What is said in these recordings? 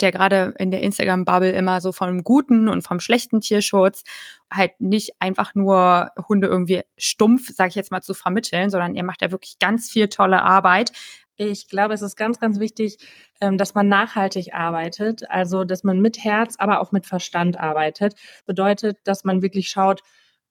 der gerade in der Instagram-Bubble immer so vom guten und vom schlechten Tierschutz halt nicht einfach nur Hunde irgendwie stumpf, sage ich jetzt mal, zu vermitteln, sondern ihr macht ja wirklich ganz viel tolle Arbeit. Ich glaube, es ist ganz, ganz wichtig, ähm, dass man nachhaltig arbeitet, also dass man mit Herz, aber auch mit Verstand arbeitet. Bedeutet, dass man wirklich schaut,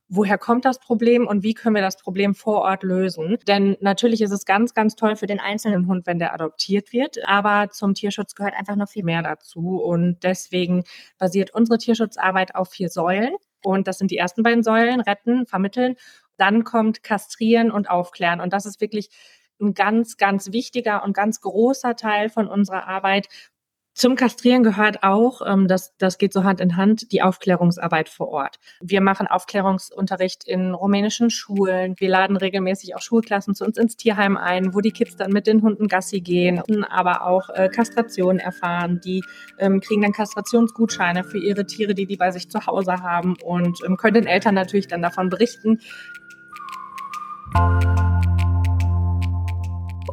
woher kommt das Problem und wie können wir das Problem vor Ort lösen. Denn natürlich ist es ganz, ganz toll für den einzelnen Hund, wenn der adoptiert wird, aber zum Tierschutz gehört einfach noch viel mehr dazu. Und deswegen basiert unsere Tierschutzarbeit auf vier Säulen. Und das sind die ersten beiden Säulen, retten, vermitteln. Dann kommt kastrieren und aufklären. Und das ist wirklich ein ganz, ganz wichtiger und ganz großer Teil von unserer Arbeit, zum Kastrieren gehört auch, ähm, das, das geht so Hand in Hand, die Aufklärungsarbeit vor Ort. Wir machen Aufklärungsunterricht in rumänischen Schulen. Wir laden regelmäßig auch Schulklassen zu uns ins Tierheim ein, wo die Kids dann mit den Hunden Gassi gehen, aber auch äh, Kastration erfahren. Die ähm, kriegen dann Kastrationsgutscheine für ihre Tiere, die die bei sich zu Hause haben und ähm, können den Eltern natürlich dann davon berichten.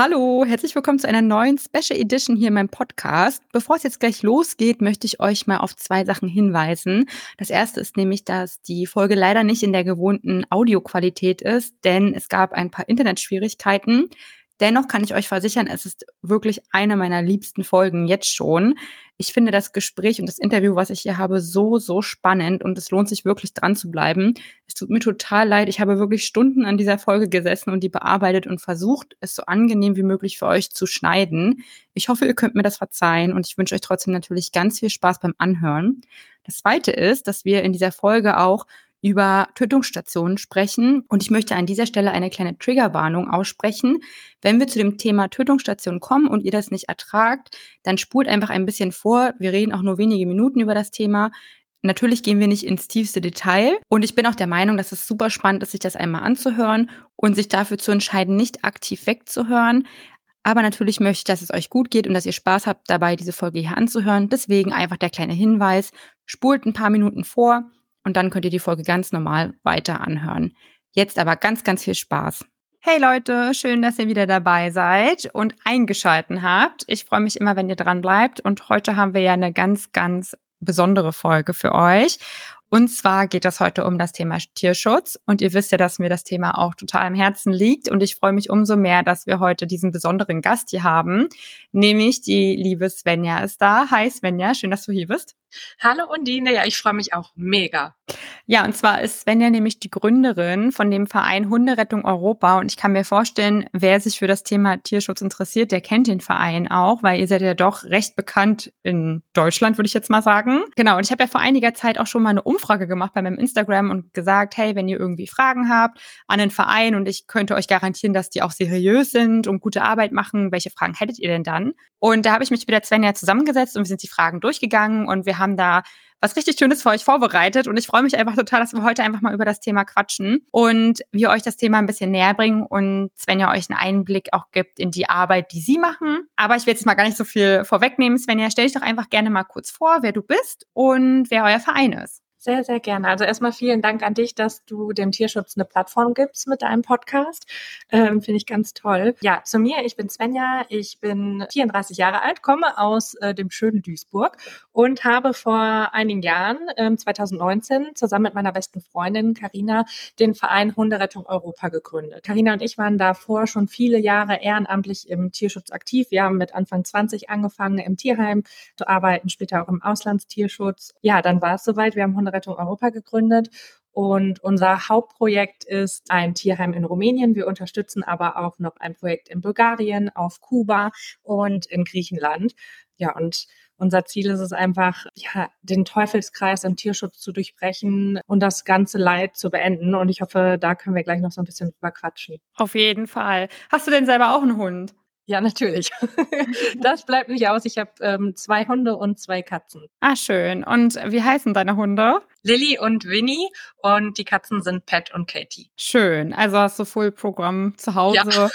Hallo, herzlich willkommen zu einer neuen Special Edition hier in meinem Podcast. Bevor es jetzt gleich losgeht, möchte ich euch mal auf zwei Sachen hinweisen. Das erste ist nämlich, dass die Folge leider nicht in der gewohnten Audioqualität ist, denn es gab ein paar Internetschwierigkeiten. Dennoch kann ich euch versichern, es ist wirklich eine meiner liebsten Folgen jetzt schon. Ich finde das Gespräch und das Interview, was ich hier habe, so, so spannend und es lohnt sich wirklich dran zu bleiben. Es tut mir total leid. Ich habe wirklich Stunden an dieser Folge gesessen und die bearbeitet und versucht, es so angenehm wie möglich für euch zu schneiden. Ich hoffe, ihr könnt mir das verzeihen und ich wünsche euch trotzdem natürlich ganz viel Spaß beim Anhören. Das zweite ist, dass wir in dieser Folge auch über Tötungsstationen sprechen. Und ich möchte an dieser Stelle eine kleine Triggerwarnung aussprechen. Wenn wir zu dem Thema Tötungsstationen kommen und ihr das nicht ertragt, dann spult einfach ein bisschen vor. Wir reden auch nur wenige Minuten über das Thema. Natürlich gehen wir nicht ins tiefste Detail und ich bin auch der Meinung, dass es super spannend ist, sich das einmal anzuhören und sich dafür zu entscheiden, nicht aktiv wegzuhören. Aber natürlich möchte ich, dass es euch gut geht und dass ihr Spaß habt, dabei diese Folge hier anzuhören. Deswegen einfach der kleine Hinweis, spult ein paar Minuten vor und dann könnt ihr die Folge ganz normal weiter anhören. Jetzt aber ganz, ganz viel Spaß. Hey Leute, schön, dass ihr wieder dabei seid und eingeschalten habt. Ich freue mich immer, wenn ihr dran bleibt. Und heute haben wir ja eine ganz, ganz besondere Folge für euch. Und zwar geht es heute um das Thema Tierschutz. Und ihr wisst ja, dass mir das Thema auch total am Herzen liegt. Und ich freue mich umso mehr, dass wir heute diesen besonderen Gast hier haben. Nämlich die liebe Svenja ist da. Hi Svenja, schön, dass du hier bist. Hallo Undine, ja, ich freue mich auch mega. Ja, und zwar ist Svenja nämlich die Gründerin von dem Verein Hunderettung Europa. Und ich kann mir vorstellen, wer sich für das Thema Tierschutz interessiert, der kennt den Verein auch, weil ihr seid ja doch recht bekannt in Deutschland, würde ich jetzt mal sagen. Genau, und ich habe ja vor einiger Zeit auch schon mal eine Umfrage gemacht bei meinem Instagram und gesagt, hey, wenn ihr irgendwie Fragen habt an den Verein und ich könnte euch garantieren, dass die auch seriös sind und gute Arbeit machen, welche Fragen hättet ihr denn dann? Und da habe ich mich mit der Svenja zusammengesetzt und wir sind die Fragen durchgegangen und wir haben da was richtig Schönes für euch vorbereitet. Und ich freue mich einfach total, dass wir heute einfach mal über das Thema quatschen und wir euch das Thema ein bisschen näher bringen und Svenja euch einen Einblick auch gibt in die Arbeit, die sie machen. Aber ich will jetzt mal gar nicht so viel vorwegnehmen. Svenja, stell dich doch einfach gerne mal kurz vor, wer du bist und wer euer Verein ist. Sehr, sehr gerne. Also erstmal vielen Dank an dich, dass du dem Tierschutz eine Plattform gibst mit deinem Podcast. Ähm, Finde ich ganz toll. Ja, zu mir, ich bin Svenja, ich bin 34 Jahre alt, komme aus äh, dem schönen Duisburg und habe vor einigen Jahren, ähm, 2019, zusammen mit meiner besten Freundin Karina den Verein Hunderettung Europa gegründet. Karina und ich waren davor schon viele Jahre ehrenamtlich im Tierschutz aktiv. Wir haben mit Anfang 20 angefangen, im Tierheim zu arbeiten, später auch im Auslandstierschutz. Ja, dann war es soweit. Wir haben Hunderettung Europa gegründet. Und unser Hauptprojekt ist ein Tierheim in Rumänien. Wir unterstützen aber auch noch ein Projekt in Bulgarien, auf Kuba und in Griechenland. Ja, und unser Ziel ist es einfach, ja, den Teufelskreis im Tierschutz zu durchbrechen und das ganze Leid zu beenden. Und ich hoffe, da können wir gleich noch so ein bisschen drüber quatschen. Auf jeden Fall. Hast du denn selber auch einen Hund? Ja, natürlich. das bleibt nicht aus. Ich habe ähm, zwei Hunde und zwei Katzen. Ah, schön. Und wie heißen deine Hunde? Lilly und Winnie und die Katzen sind Pat und Katie. Schön. Also hast du Full-Programm zu Hause. Ja.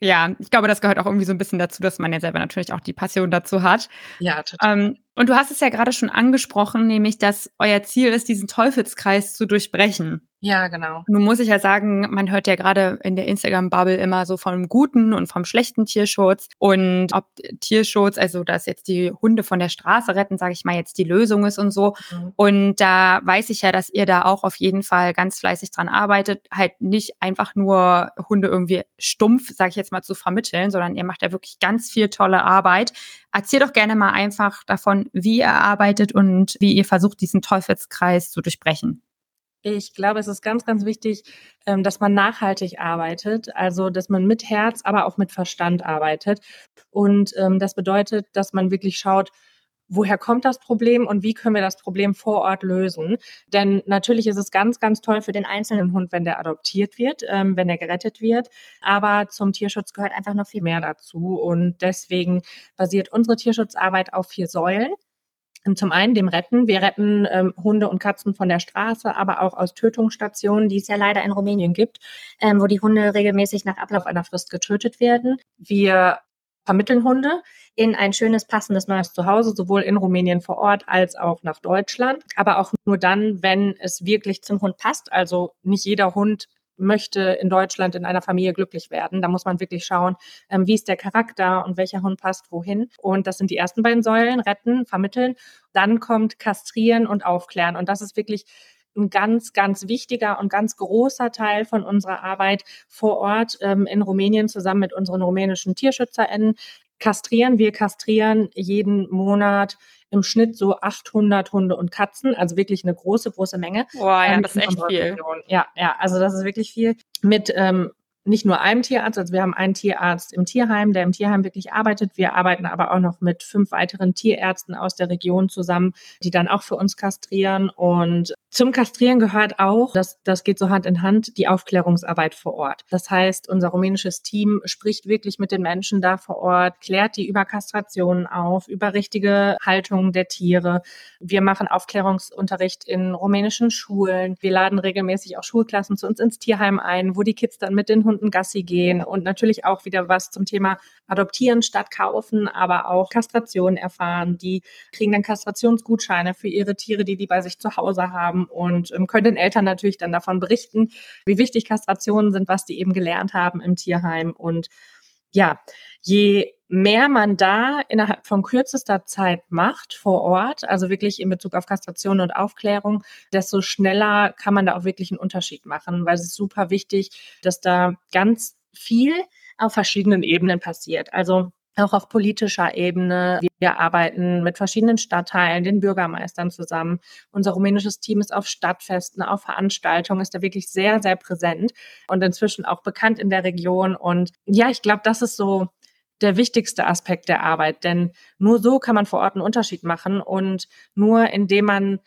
ja, ich glaube, das gehört auch irgendwie so ein bisschen dazu, dass man ja selber natürlich auch die Passion dazu hat. Ja, total. Ähm, und du hast es ja gerade schon angesprochen, nämlich, dass euer Ziel ist, diesen Teufelskreis zu durchbrechen. Ja, genau. Nun muss ich ja sagen, man hört ja gerade in der Instagram-Bubble immer so vom guten und vom schlechten Tierschutz. Und ob Tierschutz, also dass jetzt die Hunde von der Straße retten, sage ich mal, jetzt die Lösung ist und so. Mhm. Und da weiß ich ja, dass ihr da auch auf jeden Fall ganz fleißig dran arbeitet, halt nicht einfach nur Hunde irgendwie stumpf, sage ich jetzt mal, zu vermitteln, sondern ihr macht ja wirklich ganz viel tolle Arbeit. Erzähl doch gerne mal einfach davon, wie ihr arbeitet und wie ihr versucht, diesen Teufelskreis zu durchbrechen. Ich glaube, es ist ganz, ganz wichtig, ähm, dass man nachhaltig arbeitet, also dass man mit Herz, aber auch mit Verstand arbeitet. Und ähm, das bedeutet, dass man wirklich schaut, woher kommt das Problem und wie können wir das Problem vor Ort lösen. Denn natürlich ist es ganz, ganz toll für den einzelnen Hund, wenn der adoptiert wird, ähm, wenn er gerettet wird. Aber zum Tierschutz gehört einfach noch viel mehr dazu. Und deswegen basiert unsere Tierschutzarbeit auf vier Säulen. Zum einen dem Retten. Wir retten ähm, Hunde und Katzen von der Straße, aber auch aus Tötungsstationen, die es ja leider in Rumänien gibt, ähm, wo die Hunde regelmäßig nach Ablauf einer Frist getötet werden. Wir vermitteln Hunde in ein schönes, passendes neues Zuhause, sowohl in Rumänien vor Ort als auch nach Deutschland. Aber auch nur dann, wenn es wirklich zum Hund passt. Also nicht jeder Hund möchte in Deutschland in einer Familie glücklich werden. Da muss man wirklich schauen, ähm, wie ist der Charakter und welcher Hund passt wohin. Und das sind die ersten beiden Säulen, retten, vermitteln. Dann kommt kastrieren und aufklären. Und das ist wirklich ein ganz, ganz wichtiger und ganz großer Teil von unserer Arbeit vor Ort ähm, in Rumänien zusammen mit unseren rumänischen TierschützerInnen. Kastrieren, wir kastrieren jeden Monat im Schnitt so 800 Hunde und Katzen, also wirklich eine große, große Menge. Boah, ja, ähm, das ist echt viel. Ja, ja, also das ist wirklich viel. Mit ähm, nicht nur einem Tierarzt, also wir haben einen Tierarzt im Tierheim, der im Tierheim wirklich arbeitet. Wir arbeiten aber auch noch mit fünf weiteren Tierärzten aus der Region zusammen, die dann auch für uns kastrieren. Und zum Kastrieren gehört auch, das, das geht so Hand in Hand, die Aufklärungsarbeit vor Ort. Das heißt, unser rumänisches Team spricht wirklich mit den Menschen da vor Ort, klärt die über Kastrationen auf, über richtige Haltung der Tiere. Wir machen Aufklärungsunterricht in rumänischen Schulen. Wir laden regelmäßig auch Schulklassen zu uns ins Tierheim ein, wo die Kids dann mit den Hunden Gassi gehen und natürlich auch wieder was zum Thema Adoptieren statt kaufen, aber auch Kastration erfahren. Die kriegen dann Kastrationsgutscheine für ihre Tiere, die die bei sich zu Hause haben haben und ähm, können den Eltern natürlich dann davon berichten, wie wichtig Kastrationen sind, was die eben gelernt haben im Tierheim. Und ja, je mehr man da innerhalb von kürzester Zeit macht vor Ort, also wirklich in Bezug auf Kastration und Aufklärung, desto schneller kann man da auch wirklich einen Unterschied machen, weil es ist super wichtig, dass da ganz viel auf verschiedenen Ebenen passiert. Also auch auf politischer Ebene. Wir arbeiten mit verschiedenen Stadtteilen, den Bürgermeistern zusammen. Unser rumänisches Team ist auf Stadtfesten, auf Veranstaltungen, ist da wirklich sehr, sehr präsent und inzwischen auch bekannt in der Region. Und ja, ich glaube, das ist so der wichtigste Aspekt der Arbeit, denn nur so kann man vor Ort einen Unterschied machen und nur indem man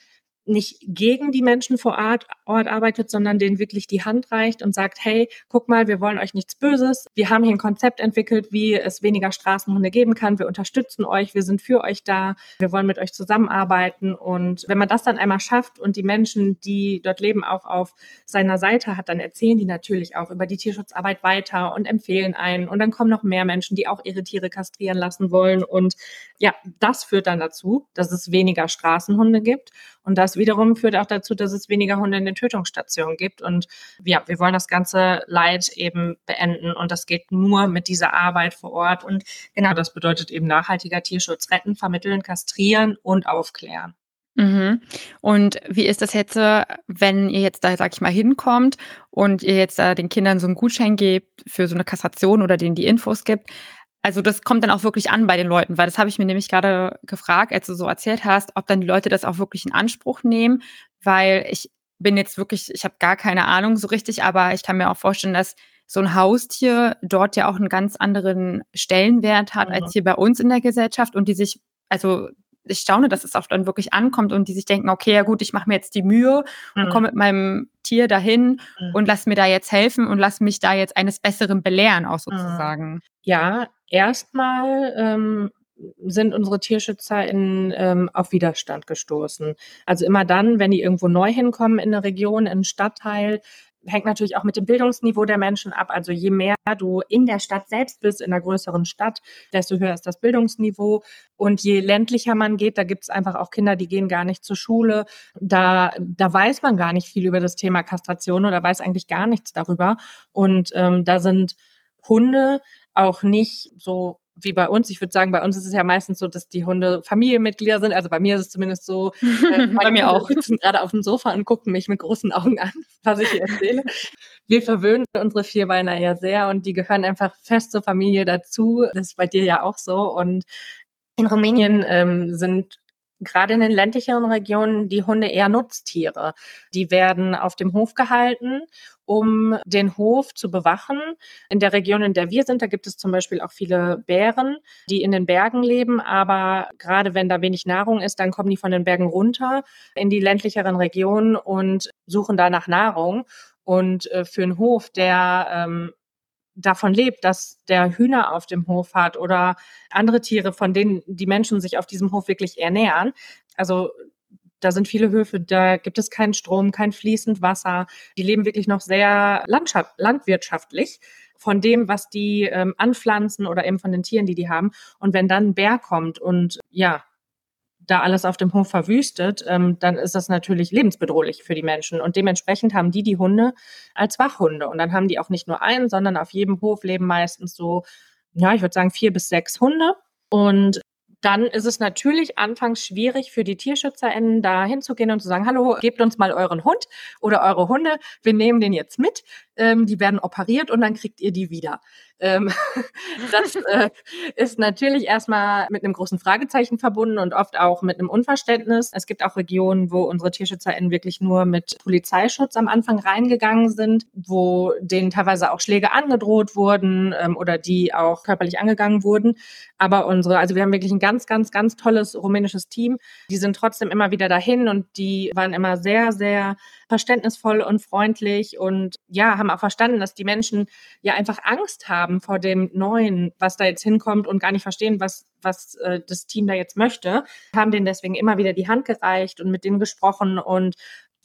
nicht gegen die Menschen vor Ort, Ort arbeitet, sondern denen wirklich die Hand reicht und sagt, hey, guck mal, wir wollen euch nichts Böses. Wir haben hier ein Konzept entwickelt, wie es weniger Straßenhunde geben kann. Wir unterstützen euch, wir sind für euch da, wir wollen mit euch zusammenarbeiten. Und wenn man das dann einmal schafft und die Menschen, die dort leben, auch auf seiner Seite hat, dann erzählen die natürlich auch über die Tierschutzarbeit weiter und empfehlen einen. Und dann kommen noch mehr Menschen, die auch ihre Tiere kastrieren lassen wollen. Und ja, das führt dann dazu, dass es weniger Straßenhunde gibt. Und das wiederum führt auch dazu, dass es weniger Hunde in den Tötungsstationen gibt. Und ja, wir wollen das ganze Leid eben beenden. Und das geht nur mit dieser Arbeit vor Ort. Und genau das bedeutet eben nachhaltiger Tierschutz retten, vermitteln, kastrieren und aufklären. Mhm. Und wie ist das jetzt, wenn ihr jetzt da, sag ich mal, hinkommt und ihr jetzt da den Kindern so einen Gutschein gebt für so eine Kastration oder denen die Infos gibt? Also das kommt dann auch wirklich an bei den Leuten, weil das habe ich mir nämlich gerade gefragt, als du so erzählt hast, ob dann die Leute das auch wirklich in Anspruch nehmen, weil ich bin jetzt wirklich, ich habe gar keine Ahnung so richtig, aber ich kann mir auch vorstellen, dass so ein Haustier dort ja auch einen ganz anderen Stellenwert hat mhm. als hier bei uns in der Gesellschaft und die sich, also ich staune, dass es auch dann wirklich ankommt und die sich denken, okay, ja gut, ich mache mir jetzt die Mühe mhm. und komme mit meinem Tier dahin mhm. und lass mir da jetzt helfen und lass mich da jetzt eines Besseren belehren, auch mhm. sozusagen. Ja, erstmal ähm, sind unsere Tierschützer in, ähm, auf Widerstand gestoßen. Also immer dann, wenn die irgendwo neu hinkommen in eine Region, in einen Stadtteil, hängt natürlich auch mit dem Bildungsniveau der Menschen ab. Also je mehr du in der Stadt selbst bist, in einer größeren Stadt, desto höher ist das Bildungsniveau. Und je ländlicher man geht, da gibt es einfach auch Kinder, die gehen gar nicht zur Schule. Da, da weiß man gar nicht viel über das Thema Kastration oder weiß eigentlich gar nichts darüber. Und ähm, da sind Hunde auch nicht so wie bei uns. Ich würde sagen, bei uns ist es ja meistens so, dass die Hunde Familienmitglieder sind. Also bei mir ist es zumindest so. Äh, bei mir auch. sitzen gerade auf dem Sofa und gucken mich mit großen Augen an, was ich hier erzähle. Wir verwöhnen unsere Vierbeiner ja sehr und die gehören einfach fest zur Familie dazu. Das ist bei dir ja auch so. Und in Rumänien ähm, sind gerade in den ländlicheren Regionen die Hunde eher Nutztiere. Die werden auf dem Hof gehalten, um den Hof zu bewachen. In der Region, in der wir sind, da gibt es zum Beispiel auch viele Bären, die in den Bergen leben. Aber gerade wenn da wenig Nahrung ist, dann kommen die von den Bergen runter in die ländlicheren Regionen und suchen da nach Nahrung. Und äh, für einen Hof, der ähm, davon lebt, dass der Hühner auf dem Hof hat oder andere Tiere, von denen die Menschen sich auf diesem Hof wirklich ernähren. Also da sind viele Höfe, da gibt es keinen Strom, kein fließend Wasser. Die leben wirklich noch sehr landwirtschaftlich von dem, was die ähm, anpflanzen oder eben von den Tieren, die die haben. Und wenn dann ein Bär kommt und ja, da alles auf dem Hof verwüstet, ähm, dann ist das natürlich lebensbedrohlich für die Menschen. Und dementsprechend haben die die Hunde als Wachhunde. Und dann haben die auch nicht nur einen, sondern auf jedem Hof leben meistens so, ja, ich würde sagen vier bis sechs Hunde. Und dann ist es natürlich anfangs schwierig für die TierschützerInnen da hinzugehen und zu sagen, hallo, gebt uns mal euren Hund oder eure Hunde, wir nehmen den jetzt mit, ähm, die werden operiert und dann kriegt ihr die wieder. Ähm, das äh, ist natürlich erstmal mit einem großen Fragezeichen verbunden und oft auch mit einem Unverständnis. Es gibt auch Regionen, wo unsere TierschützerInnen wirklich nur mit Polizeischutz am Anfang reingegangen sind, wo denen teilweise auch Schläge angedroht wurden ähm, oder die auch körperlich angegangen wurden. Aber unsere, also wir haben wirklich ein ganz, ganz, ganz tolles rumänisches Team. Die sind trotzdem immer wieder dahin und die waren immer sehr, sehr verständnisvoll und freundlich und ja, haben auch verstanden, dass die Menschen ja einfach Angst haben vor dem Neuen, was da jetzt hinkommt und gar nicht verstehen, was, was äh, das Team da jetzt möchte. Haben denen deswegen immer wieder die Hand gereicht und mit denen gesprochen und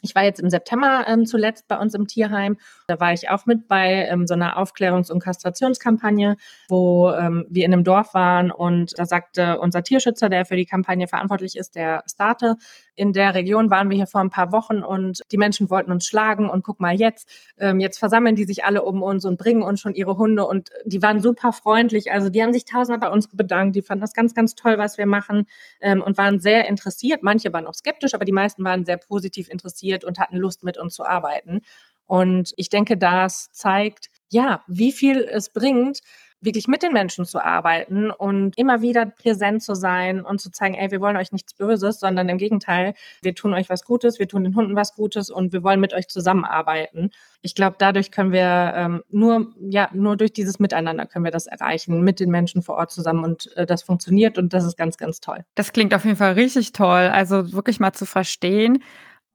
ich war jetzt im September ähm, zuletzt bei uns im Tierheim. Da war ich auch mit bei ähm, so einer Aufklärungs- und Kastrationskampagne, wo ähm, wir in einem Dorf waren und da sagte unser Tierschützer, der für die Kampagne verantwortlich ist, der Starte, in der Region waren wir hier vor ein paar Wochen und die Menschen wollten uns schlagen und guck mal jetzt, ähm, jetzt versammeln die sich alle um uns und bringen uns schon ihre Hunde und die waren super freundlich. Also die haben sich tausendmal bei uns bedankt, die fanden das ganz, ganz toll, was wir machen ähm, und waren sehr interessiert. Manche waren auch skeptisch, aber die meisten waren sehr positiv interessiert und hatten Lust mit uns zu arbeiten. Und ich denke, das zeigt, ja, wie viel es bringt, wirklich mit den Menschen zu arbeiten und immer wieder präsent zu sein und zu zeigen, ey, wir wollen euch nichts Böses, sondern im Gegenteil, wir tun euch was Gutes, wir tun den Hunden was Gutes und wir wollen mit euch zusammenarbeiten. Ich glaube, dadurch können wir ähm, nur, ja, nur durch dieses Miteinander können wir das erreichen, mit den Menschen vor Ort zusammen und äh, das funktioniert und das ist ganz, ganz toll. Das klingt auf jeden Fall richtig toll. Also wirklich mal zu verstehen,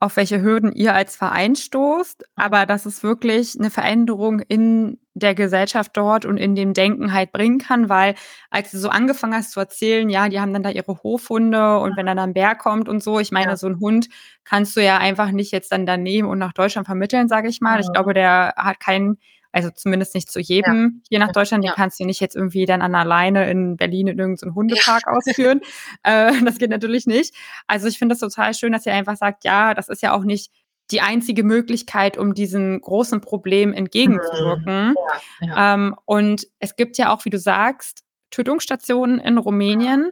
auf welche Hürden ihr als Verein stoßt, aber dass es wirklich eine Veränderung in der Gesellschaft dort und in dem Denken halt bringen kann, weil als du so angefangen hast zu erzählen, ja, die haben dann da ihre Hofhunde und wenn dann ein Bär kommt und so, ich meine, ja. so ein Hund kannst du ja einfach nicht jetzt dann da nehmen und nach Deutschland vermitteln, sage ich mal. Ich glaube, der hat keinen also zumindest nicht zu jedem, ja. je nach Deutschland. Ja. Die kannst du nicht jetzt irgendwie dann an alleine in Berlin in irgendeinem Hundepark ja. ausführen. Äh, das geht natürlich nicht. Also ich finde das total schön, dass ihr einfach sagt, ja, das ist ja auch nicht die einzige Möglichkeit, um diesem großen Problem entgegenzuwirken. Mhm. Ähm, und es gibt ja auch, wie du sagst, Tötungsstationen in Rumänien.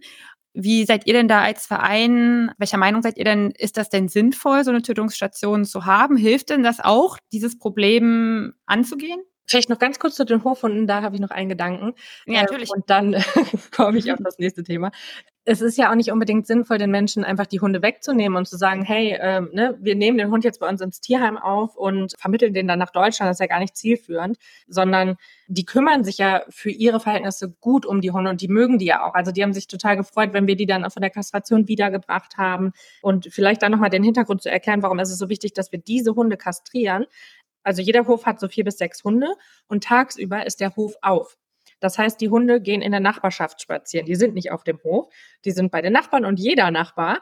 Wie seid ihr denn da als Verein? Welcher Meinung seid ihr denn? Ist das denn sinnvoll, so eine Tötungsstation zu haben? Hilft denn das auch, dieses Problem anzugehen? Vielleicht noch ganz kurz zu den Hofhunden, da habe ich noch einen Gedanken. Ja, natürlich. Und dann komme ich auf das nächste Thema. es ist ja auch nicht unbedingt sinnvoll, den Menschen einfach die Hunde wegzunehmen und zu sagen, hey, ähm, ne, wir nehmen den Hund jetzt bei uns ins Tierheim auf und vermitteln den dann nach Deutschland. Das ist ja gar nicht zielführend, sondern die kümmern sich ja für ihre Verhältnisse gut um die Hunde und die mögen die ja auch. Also die haben sich total gefreut, wenn wir die dann von der Kastration wiedergebracht haben. Und vielleicht dann nochmal den Hintergrund zu erklären, warum ist es so wichtig, dass wir diese Hunde kastrieren. Also jeder Hof hat so vier bis sechs Hunde und tagsüber ist der Hof auf. Das heißt, die Hunde gehen in der Nachbarschaft spazieren. Die sind nicht auf dem Hof, die sind bei den Nachbarn und jeder Nachbar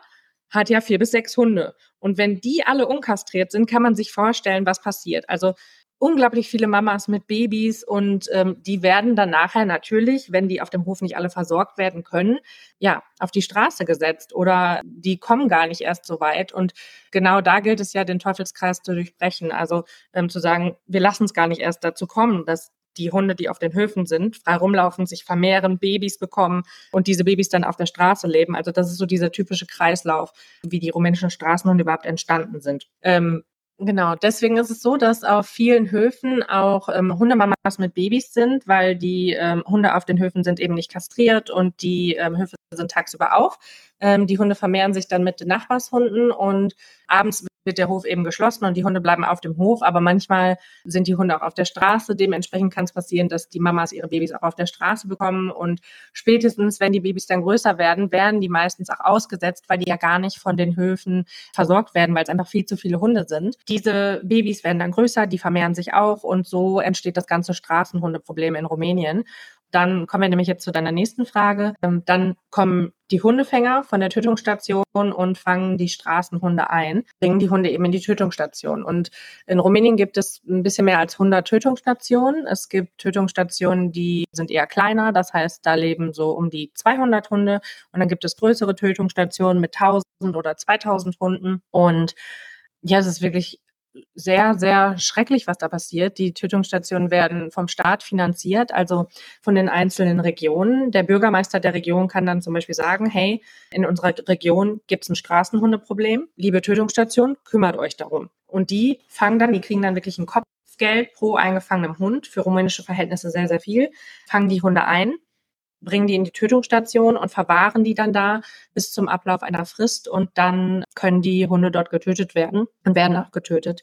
hat ja vier bis sechs Hunde. Und wenn die alle unkastriert sind, kann man sich vorstellen, was passiert. Also unglaublich viele Mamas mit Babys und ähm, die werden dann nachher natürlich, wenn die auf dem Hof nicht alle versorgt werden können, ja, auf die Straße gesetzt oder die kommen gar nicht erst so weit. Und genau da gilt es ja, den Teufelskreis zu durchbrechen. Also ähm, zu sagen, wir lassen es gar nicht erst dazu kommen, dass die Hunde, die auf den Höfen sind, frei rumlaufen, sich vermehren, Babys bekommen und diese Babys dann auf der Straße leben. Also das ist so dieser typische Kreislauf, wie die rumänischen Straßenhunde überhaupt entstanden sind. Ähm, Genau, deswegen ist es so, dass auf vielen Höfen auch ähm, Hundemamas mit Babys sind, weil die ähm, Hunde auf den Höfen sind eben nicht kastriert und die ähm, Höfe sind tagsüber auf. Ähm, die Hunde vermehren sich dann mit den Nachbarshunden und abends wird der Hof eben geschlossen und die Hunde bleiben auf dem Hof. Aber manchmal sind die Hunde auch auf der Straße. Dementsprechend kann es passieren, dass die Mamas ihre Babys auch auf der Straße bekommen. Und spätestens, wenn die Babys dann größer werden, werden die meistens auch ausgesetzt, weil die ja gar nicht von den Höfen versorgt werden, weil es einfach viel zu viele Hunde sind. Diese Babys werden dann größer, die vermehren sich auch und so entsteht das ganze Straßenhundeproblem in Rumänien. Dann kommen wir nämlich jetzt zu deiner nächsten Frage. Ähm, dann kommen die Hundefänger von der Tötungsstation und fangen die Straßenhunde ein, bringen die Hunde eben in die Tötungsstation. Und in Rumänien gibt es ein bisschen mehr als 100 Tötungsstationen. Es gibt Tötungsstationen, die sind eher kleiner, das heißt, da leben so um die 200 Hunde. Und dann gibt es größere Tötungsstationen mit 1000 oder 2000 Hunden. Und ja, es ist wirklich sehr, sehr schrecklich, was da passiert. Die Tötungsstationen werden vom Staat finanziert, also von den einzelnen Regionen. Der Bürgermeister der Region kann dann zum Beispiel sagen, hey, in unserer Region gibt es ein Straßenhundeproblem. Liebe Tötungsstation, kümmert euch darum. Und die fangen dann, die kriegen dann wirklich ein Kopfgeld pro eingefangenem Hund, für rumänische Verhältnisse sehr, sehr viel, fangen die Hunde ein bringen die in die Tötungsstation und verwahren die dann da bis zum Ablauf einer Frist und dann können die Hunde dort getötet werden und werden auch getötet.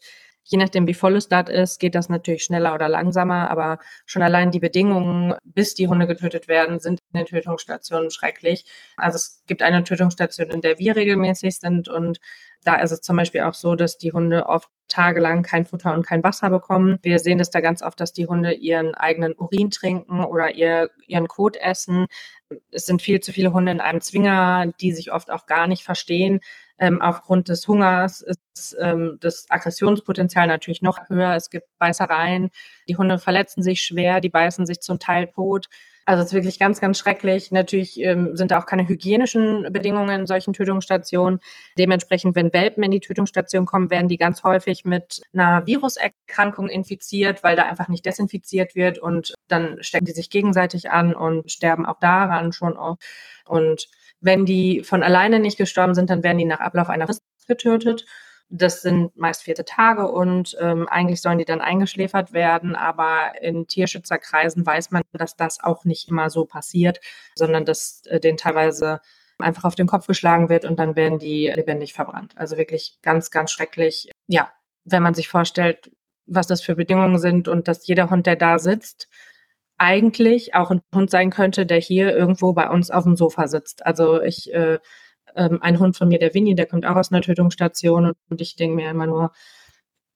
Je nachdem, wie voll es dort ist, geht das natürlich schneller oder langsamer, aber schon allein die Bedingungen, bis die Hunde getötet werden, sind in den Tötungsstationen schrecklich. Also es gibt eine Tötungsstation, in der wir regelmäßig sind und da ist es zum Beispiel auch so, dass die Hunde oft tagelang kein Futter und kein Wasser bekommen. Wir sehen es da ganz oft, dass die Hunde ihren eigenen Urin trinken oder ihr, ihren Kot essen. Es sind viel zu viele Hunde in einem Zwinger, die sich oft auch gar nicht verstehen. Ähm, aufgrund des Hungers ist ähm, das Aggressionspotenzial natürlich noch höher. Es gibt Beißereien. Die Hunde verletzen sich schwer, die beißen sich zum Teil tot. Also es ist wirklich ganz, ganz schrecklich. Natürlich ähm, sind da auch keine hygienischen Bedingungen in solchen Tötungsstationen. Dementsprechend, wenn Welpen in die Tötungsstation kommen, werden die ganz häufig mit einer Viruserkrankung infiziert, weil da einfach nicht desinfiziert wird und dann stecken die sich gegenseitig an und sterben auch daran schon auch. Und wenn die von alleine nicht gestorben sind, dann werden die nach Ablauf einer Frist getötet. Das sind meist vierte Tage und ähm, eigentlich sollen die dann eingeschläfert werden, aber in Tierschützerkreisen weiß man, dass das auch nicht immer so passiert, sondern dass äh, denen teilweise einfach auf den Kopf geschlagen wird und dann werden die lebendig verbrannt. Also wirklich ganz, ganz schrecklich. Ja, wenn man sich vorstellt, was das für Bedingungen sind und dass jeder Hund, der da sitzt, eigentlich auch ein Hund sein könnte, der hier irgendwo bei uns auf dem Sofa sitzt. Also ich äh, ähm, ein Hund von mir, der Winnie, der kommt auch aus einer Tötungsstation und, ich denke mir immer nur,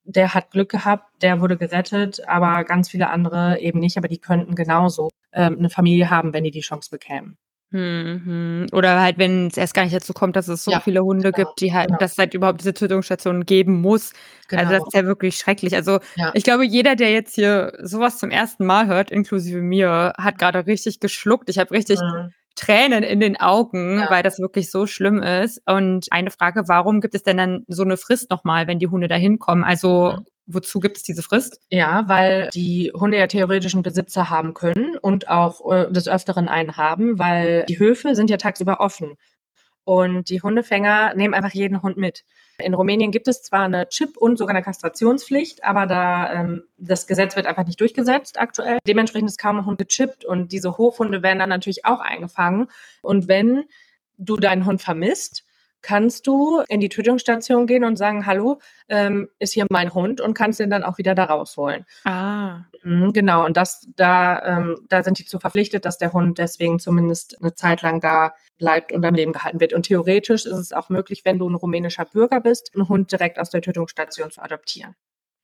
der hat Glück gehabt, der wurde gerettet, aber ganz viele andere eben nicht, aber die könnten genauso ähm, eine Familie haben, wenn die die Chance bekämen. Mhm. Oder halt, wenn es erst gar nicht dazu kommt, dass es so ja, viele Hunde genau, gibt, die halt, genau. dass es halt überhaupt diese Tötungsstationen geben muss. Genau. Also das genau. ist ja wirklich schrecklich. Also ja. ich glaube, jeder, der jetzt hier sowas zum ersten Mal hört, inklusive mir, hat gerade richtig geschluckt. Ich habe richtig mhm. Tränen in den Augen, ja. weil das wirklich so schlimm ist. Und eine Frage, warum gibt es denn dann so eine Frist nochmal, wenn die Hunde da hinkommen? Also mhm. wozu gibt es diese Frist? Ja, weil die Hunde ja theoretischen Besitzer haben können und auch äh, des Öfteren einen haben, weil die Höfe sind ja tagsüber offen. Und die Hundefänger nehmen einfach jeden Hund mit. In Rumänien gibt es zwar eine Chip- und sogar eine Kastrationspflicht, aber da ähm, das Gesetz wird einfach nicht durchgesetzt aktuell. Dementsprechend ist kaum ein Hund gechippt und diese Hofhunde werden dann natürlich auch eingefangen. Und wenn du deinen Hund vermisst, kannst du in die Tötungsstation gehen und sagen, hallo, ähm, ist hier mein Hund und kannst den dann auch wieder da rausholen. Ah. Mhm, genau, und das, da, ähm, da sind die zu verpflichtet, dass der Hund deswegen zumindest eine Zeit lang da bleibt und am Leben gehalten wird. Und theoretisch ist es auch möglich, wenn du ein rumänischer Bürger bist, einen Hund direkt aus der Tötungsstation zu adoptieren.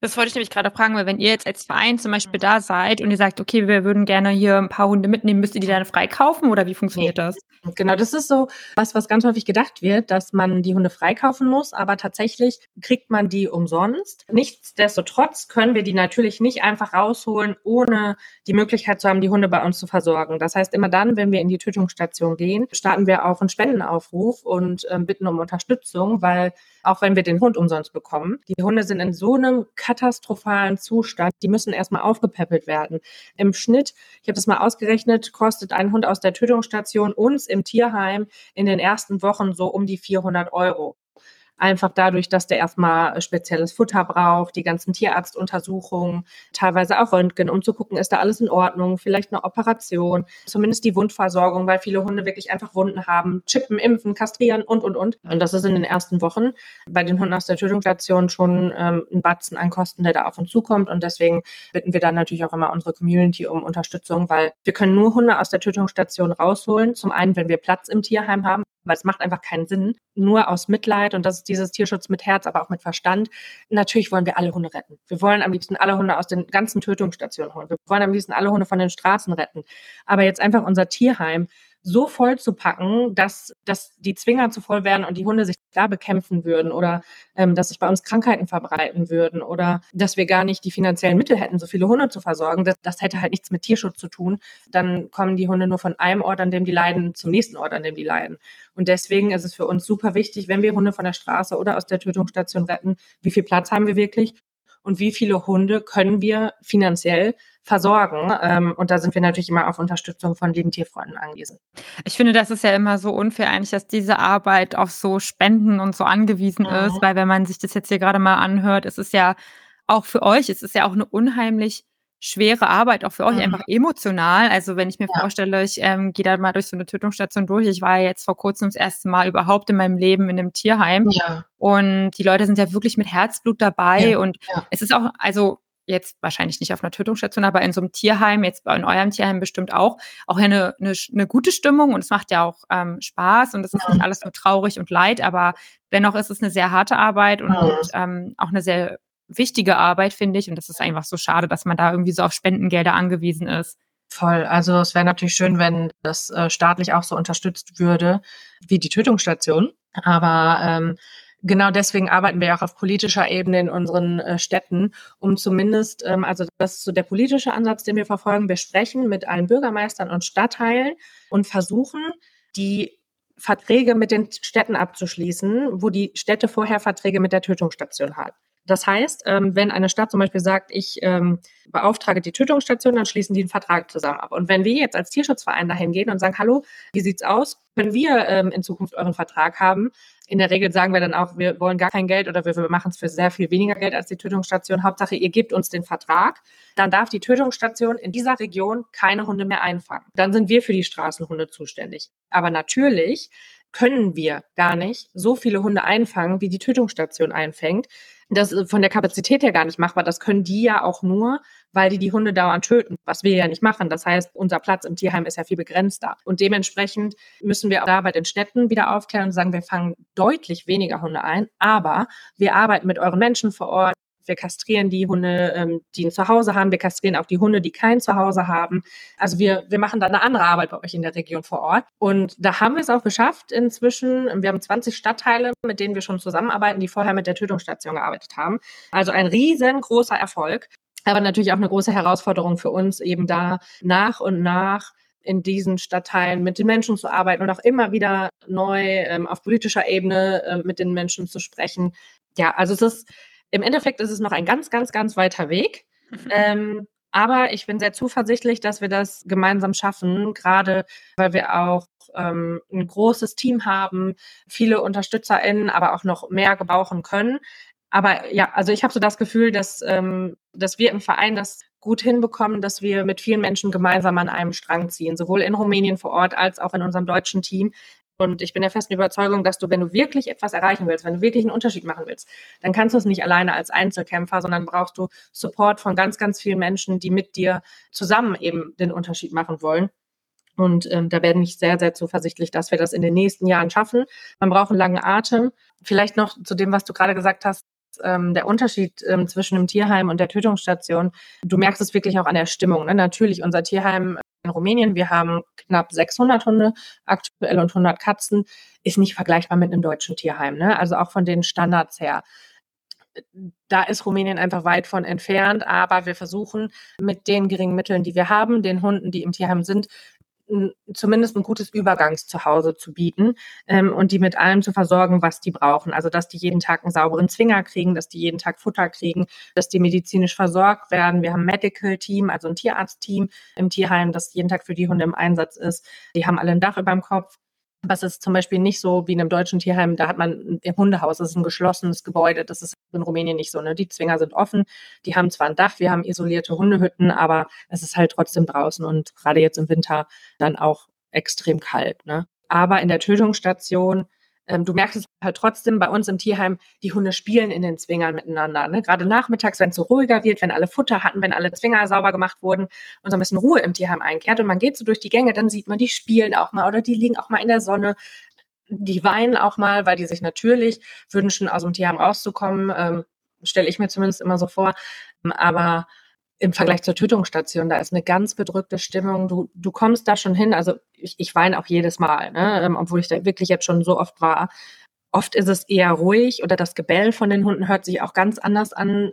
Das wollte ich nämlich gerade fragen, weil wenn ihr jetzt als Verein zum Beispiel da seid und ihr sagt, okay, wir würden gerne hier ein paar Hunde mitnehmen, müsst ihr die dann freikaufen oder wie funktioniert nee. das? Genau, das ist so was, was ganz häufig gedacht wird, dass man die Hunde freikaufen muss, aber tatsächlich kriegt man die umsonst. Nichtsdestotrotz können wir die natürlich nicht einfach rausholen, ohne die Möglichkeit zu haben, die Hunde bei uns zu versorgen. Das heißt, immer dann, wenn wir in die Tötungsstation gehen, starten wir auch einen Spendenaufruf und äh, bitten um Unterstützung, weil auch wenn wir den Hund umsonst bekommen, die Hunde sind in so einem katastrophalen Zustand, die müssen erstmal aufgepäppelt werden. Im Schnitt, ich habe das mal ausgerechnet, kostet ein Hund aus der Tötungsstation uns im Tierheim in den ersten Wochen so um die 400 Euro. Einfach dadurch, dass der erstmal spezielles Futter braucht, die ganzen Tierarztuntersuchungen, teilweise auch Röntgen, um zu gucken, ist da alles in Ordnung, vielleicht eine Operation, zumindest die Wundversorgung, weil viele Hunde wirklich einfach Wunden haben, chippen, impfen, kastrieren und, und, und. Und das ist in den ersten Wochen bei den Hunden aus der Tötungsstation schon ähm, ein Batzen an Kosten, der da auf uns zukommt. Und deswegen bitten wir dann natürlich auch immer unsere Community um Unterstützung, weil wir können nur Hunde aus der Tötungsstation rausholen. Zum einen, wenn wir Platz im Tierheim haben, weil es macht einfach keinen Sinn. Nur aus Mitleid und das ist dieses Tierschutz mit Herz, aber auch mit Verstand. Natürlich wollen wir alle Hunde retten. Wir wollen am liebsten alle Hunde aus den ganzen Tötungsstationen holen. Wir wollen am liebsten alle Hunde von den Straßen retten. Aber jetzt einfach unser Tierheim so voll zu packen, dass, dass die Zwinger zu voll werden und die Hunde sich da bekämpfen würden oder ähm, dass sich bei uns Krankheiten verbreiten würden oder dass wir gar nicht die finanziellen Mittel hätten, so viele Hunde zu versorgen. Das, das hätte halt nichts mit Tierschutz zu tun. Dann kommen die Hunde nur von einem Ort, an dem die leiden, zum nächsten Ort, an dem die leiden. Und deswegen ist es für uns super wichtig, wenn wir Hunde von der Straße oder aus der Tötungsstation retten, wie viel Platz haben wir wirklich und wie viele Hunde können wir finanziell versorgen. Ähm, und da sind wir natürlich immer auf Unterstützung von lieben Tierfreunden angewiesen. Ich finde, das ist ja immer so unfair eigentlich, dass diese Arbeit auf so Spenden und so angewiesen mhm. ist, weil wenn man sich das jetzt hier gerade mal anhört, es ist ja auch für euch, es ist ja auch eine unheimlich schwere Arbeit, auch für euch, mhm. einfach emotional. Also wenn ich mir ja. vorstelle, ich ähm, gehe da mal durch so eine Tötungsstation durch. Ich war ja jetzt vor kurzem das erste Mal überhaupt in meinem Leben in einem Tierheim. Ja. Und die Leute sind ja wirklich mit Herzblut dabei. Ja. Und es ist auch, also jetzt wahrscheinlich nicht auf einer Tötungsstation, aber in so einem Tierheim, jetzt in eurem Tierheim bestimmt auch, auch eine, eine, eine gute Stimmung und es macht ja auch ähm, Spaß und es ist nicht alles nur traurig und leid, aber dennoch ist es eine sehr harte Arbeit und, und ähm, auch eine sehr wichtige Arbeit, finde ich. Und das ist einfach so schade, dass man da irgendwie so auf Spendengelder angewiesen ist. Voll. Also es wäre natürlich schön, wenn das äh, staatlich auch so unterstützt würde wie die Tötungsstation. Aber ähm, genau deswegen arbeiten wir auch auf politischer Ebene in unseren äh, Städten, um zumindest, ähm, also das ist so der politische Ansatz, den wir verfolgen. Wir sprechen mit allen Bürgermeistern und Stadtteilen und versuchen, die Verträge mit den Städten abzuschließen, wo die Städte vorher Verträge mit der Tötungsstation hatten. Das heißt, ähm, wenn eine Stadt zum Beispiel sagt, ich ähm, beauftrage die Tötungsstation, dann schließen die einen Vertrag zusammen ab. Und wenn wir jetzt als Tierschutzverein dahin gehen und sagen, hallo, wie sieht's aus? Können wir ähm, in Zukunft euren Vertrag haben? In der Regel sagen wir dann auch, wir wollen gar kein Geld oder wir, wir machen es für sehr viel weniger Geld als die Tötungsstation. Hauptsache, ihr gebt uns den Vertrag. Dann darf die Tötungsstation in dieser Region keine Hunde mehr einfangen. Dann sind wir für die Straßenhunde zuständig. Aber natürlich können wir gar nicht so viele Hunde einfangen, wie die Tötungsstation einfängt. Das ist von der Kapazität her gar nicht machbar. Das können die ja auch nur, weil die die Hunde dauernd töten, was wir ja nicht machen. Das heißt, unser Platz im Tierheim ist ja viel begrenzter. Und dementsprechend müssen wir auch da bei den Städten wieder aufklären und sagen, wir fangen deutlich weniger Hunde ein, aber wir arbeiten mit euren Menschen vor Ort. Wir kastrieren die Hunde, ähm, die ein Zuhause haben. Wir kastrieren auch die Hunde, die kein Zuhause haben. Also wir, wir machen da eine andere Arbeit bei euch in der Region vor Ort. Und da haben wir es auch geschafft inzwischen. Wir haben 20 Stadtteile, mit denen wir schon zusammenarbeiten, die vorher mit der Tötungsstation gearbeitet haben. Also ein riesengroßer Erfolg. Aber natürlich auch eine große Herausforderung für uns, eben da nach und nach in diesen Stadtteilen mit den Menschen zu arbeiten und auch immer wieder neu ähm, auf politischer Ebene äh, mit den Menschen zu sprechen. Ja, also es ist im Endeffekt ist es noch ein ganz, ganz, ganz weiter Weg. Mhm. Ähm, aber ich bin sehr zuversichtlich, dass wir das gemeinsam schaffen, gerade weil wir auch ähm, ein großes Team haben, viele UnterstützerInnen, aber auch noch mehr gebrauchen können. Aber ja, also ich habe so das Gefühl, dass, ähm, dass wir im Verein das gut hinbekommen, dass wir mit vielen Menschen gemeinsam an einem Strang ziehen, sowohl in Rumänien vor Ort als auch in unserem deutschen Team. Und ich bin der festen Überzeugung, dass du, wenn du wirklich etwas erreichen willst, wenn du wirklich einen Unterschied machen willst, dann kannst du es nicht alleine als Einzelkämpfer, sondern brauchst du Support von ganz, ganz vielen Menschen, die mit dir zusammen eben den Unterschied machen wollen. Und ähm, da bin ich sehr, sehr zuversichtlich, dass wir das in den nächsten Jahren schaffen. Man braucht einen langen Atem. Vielleicht noch zu dem, was du gerade gesagt hast, ähm, der Unterschied ähm, zwischen dem Tierheim und der Tötungsstation. Du merkst es wirklich auch an der Stimmung. Ne? Natürlich, unser Tierheim in Rumänien, wir haben knapp 600 Hunde aktuell und 100 Katzen, ist nicht vergleichbar mit einem deutschen Tierheim. Ne? Also auch von den Standards her da ist Rumänien einfach weit von entfernt, aber wir versuchen mit den geringen Mitteln, die wir haben, den Hunden, die im Tierheim sind, zumindest ein gutes Übergangszuhause zu bieten ähm, und die mit allem zu versorgen, was die brauchen. Also dass die jeden Tag einen sauberen Zwinger kriegen, dass die jeden Tag Futter kriegen, dass die medizinisch versorgt werden. Wir haben ein Medical Team, also ein Tierarzt-Team im Tierheim, das jeden Tag für die Hunde im Einsatz ist. Die haben alle ein Dach über dem Kopf. Was ist zum Beispiel nicht so wie in einem deutschen Tierheim, da hat man ein Hundehaus, das ist ein geschlossenes Gebäude, das ist in Rumänien nicht so. Ne? Die Zwinger sind offen, die haben zwar ein Dach, wir haben isolierte Hundehütten, aber es ist halt trotzdem draußen und gerade jetzt im Winter dann auch extrem kalt. Ne? Aber in der Tötungsstation ähm, du merkst es halt trotzdem bei uns im Tierheim, die Hunde spielen in den Zwingern miteinander. Ne? Gerade nachmittags, wenn es so ruhiger wird, wenn alle Futter hatten, wenn alle Zwinger sauber gemacht wurden und so ein bisschen Ruhe im Tierheim einkehrt und man geht so durch die Gänge, dann sieht man, die spielen auch mal oder die liegen auch mal in der Sonne. Die weinen auch mal, weil die sich natürlich wünschen, aus dem Tierheim rauszukommen. Ähm, Stelle ich mir zumindest immer so vor. Aber im Vergleich zur Tötungsstation, da ist eine ganz bedrückte Stimmung. Du, du kommst da schon hin. Also ich, ich weine auch jedes Mal, ne? Ähm, obwohl ich da wirklich jetzt schon so oft war. Oft ist es eher ruhig oder das Gebell von den Hunden hört sich auch ganz anders an.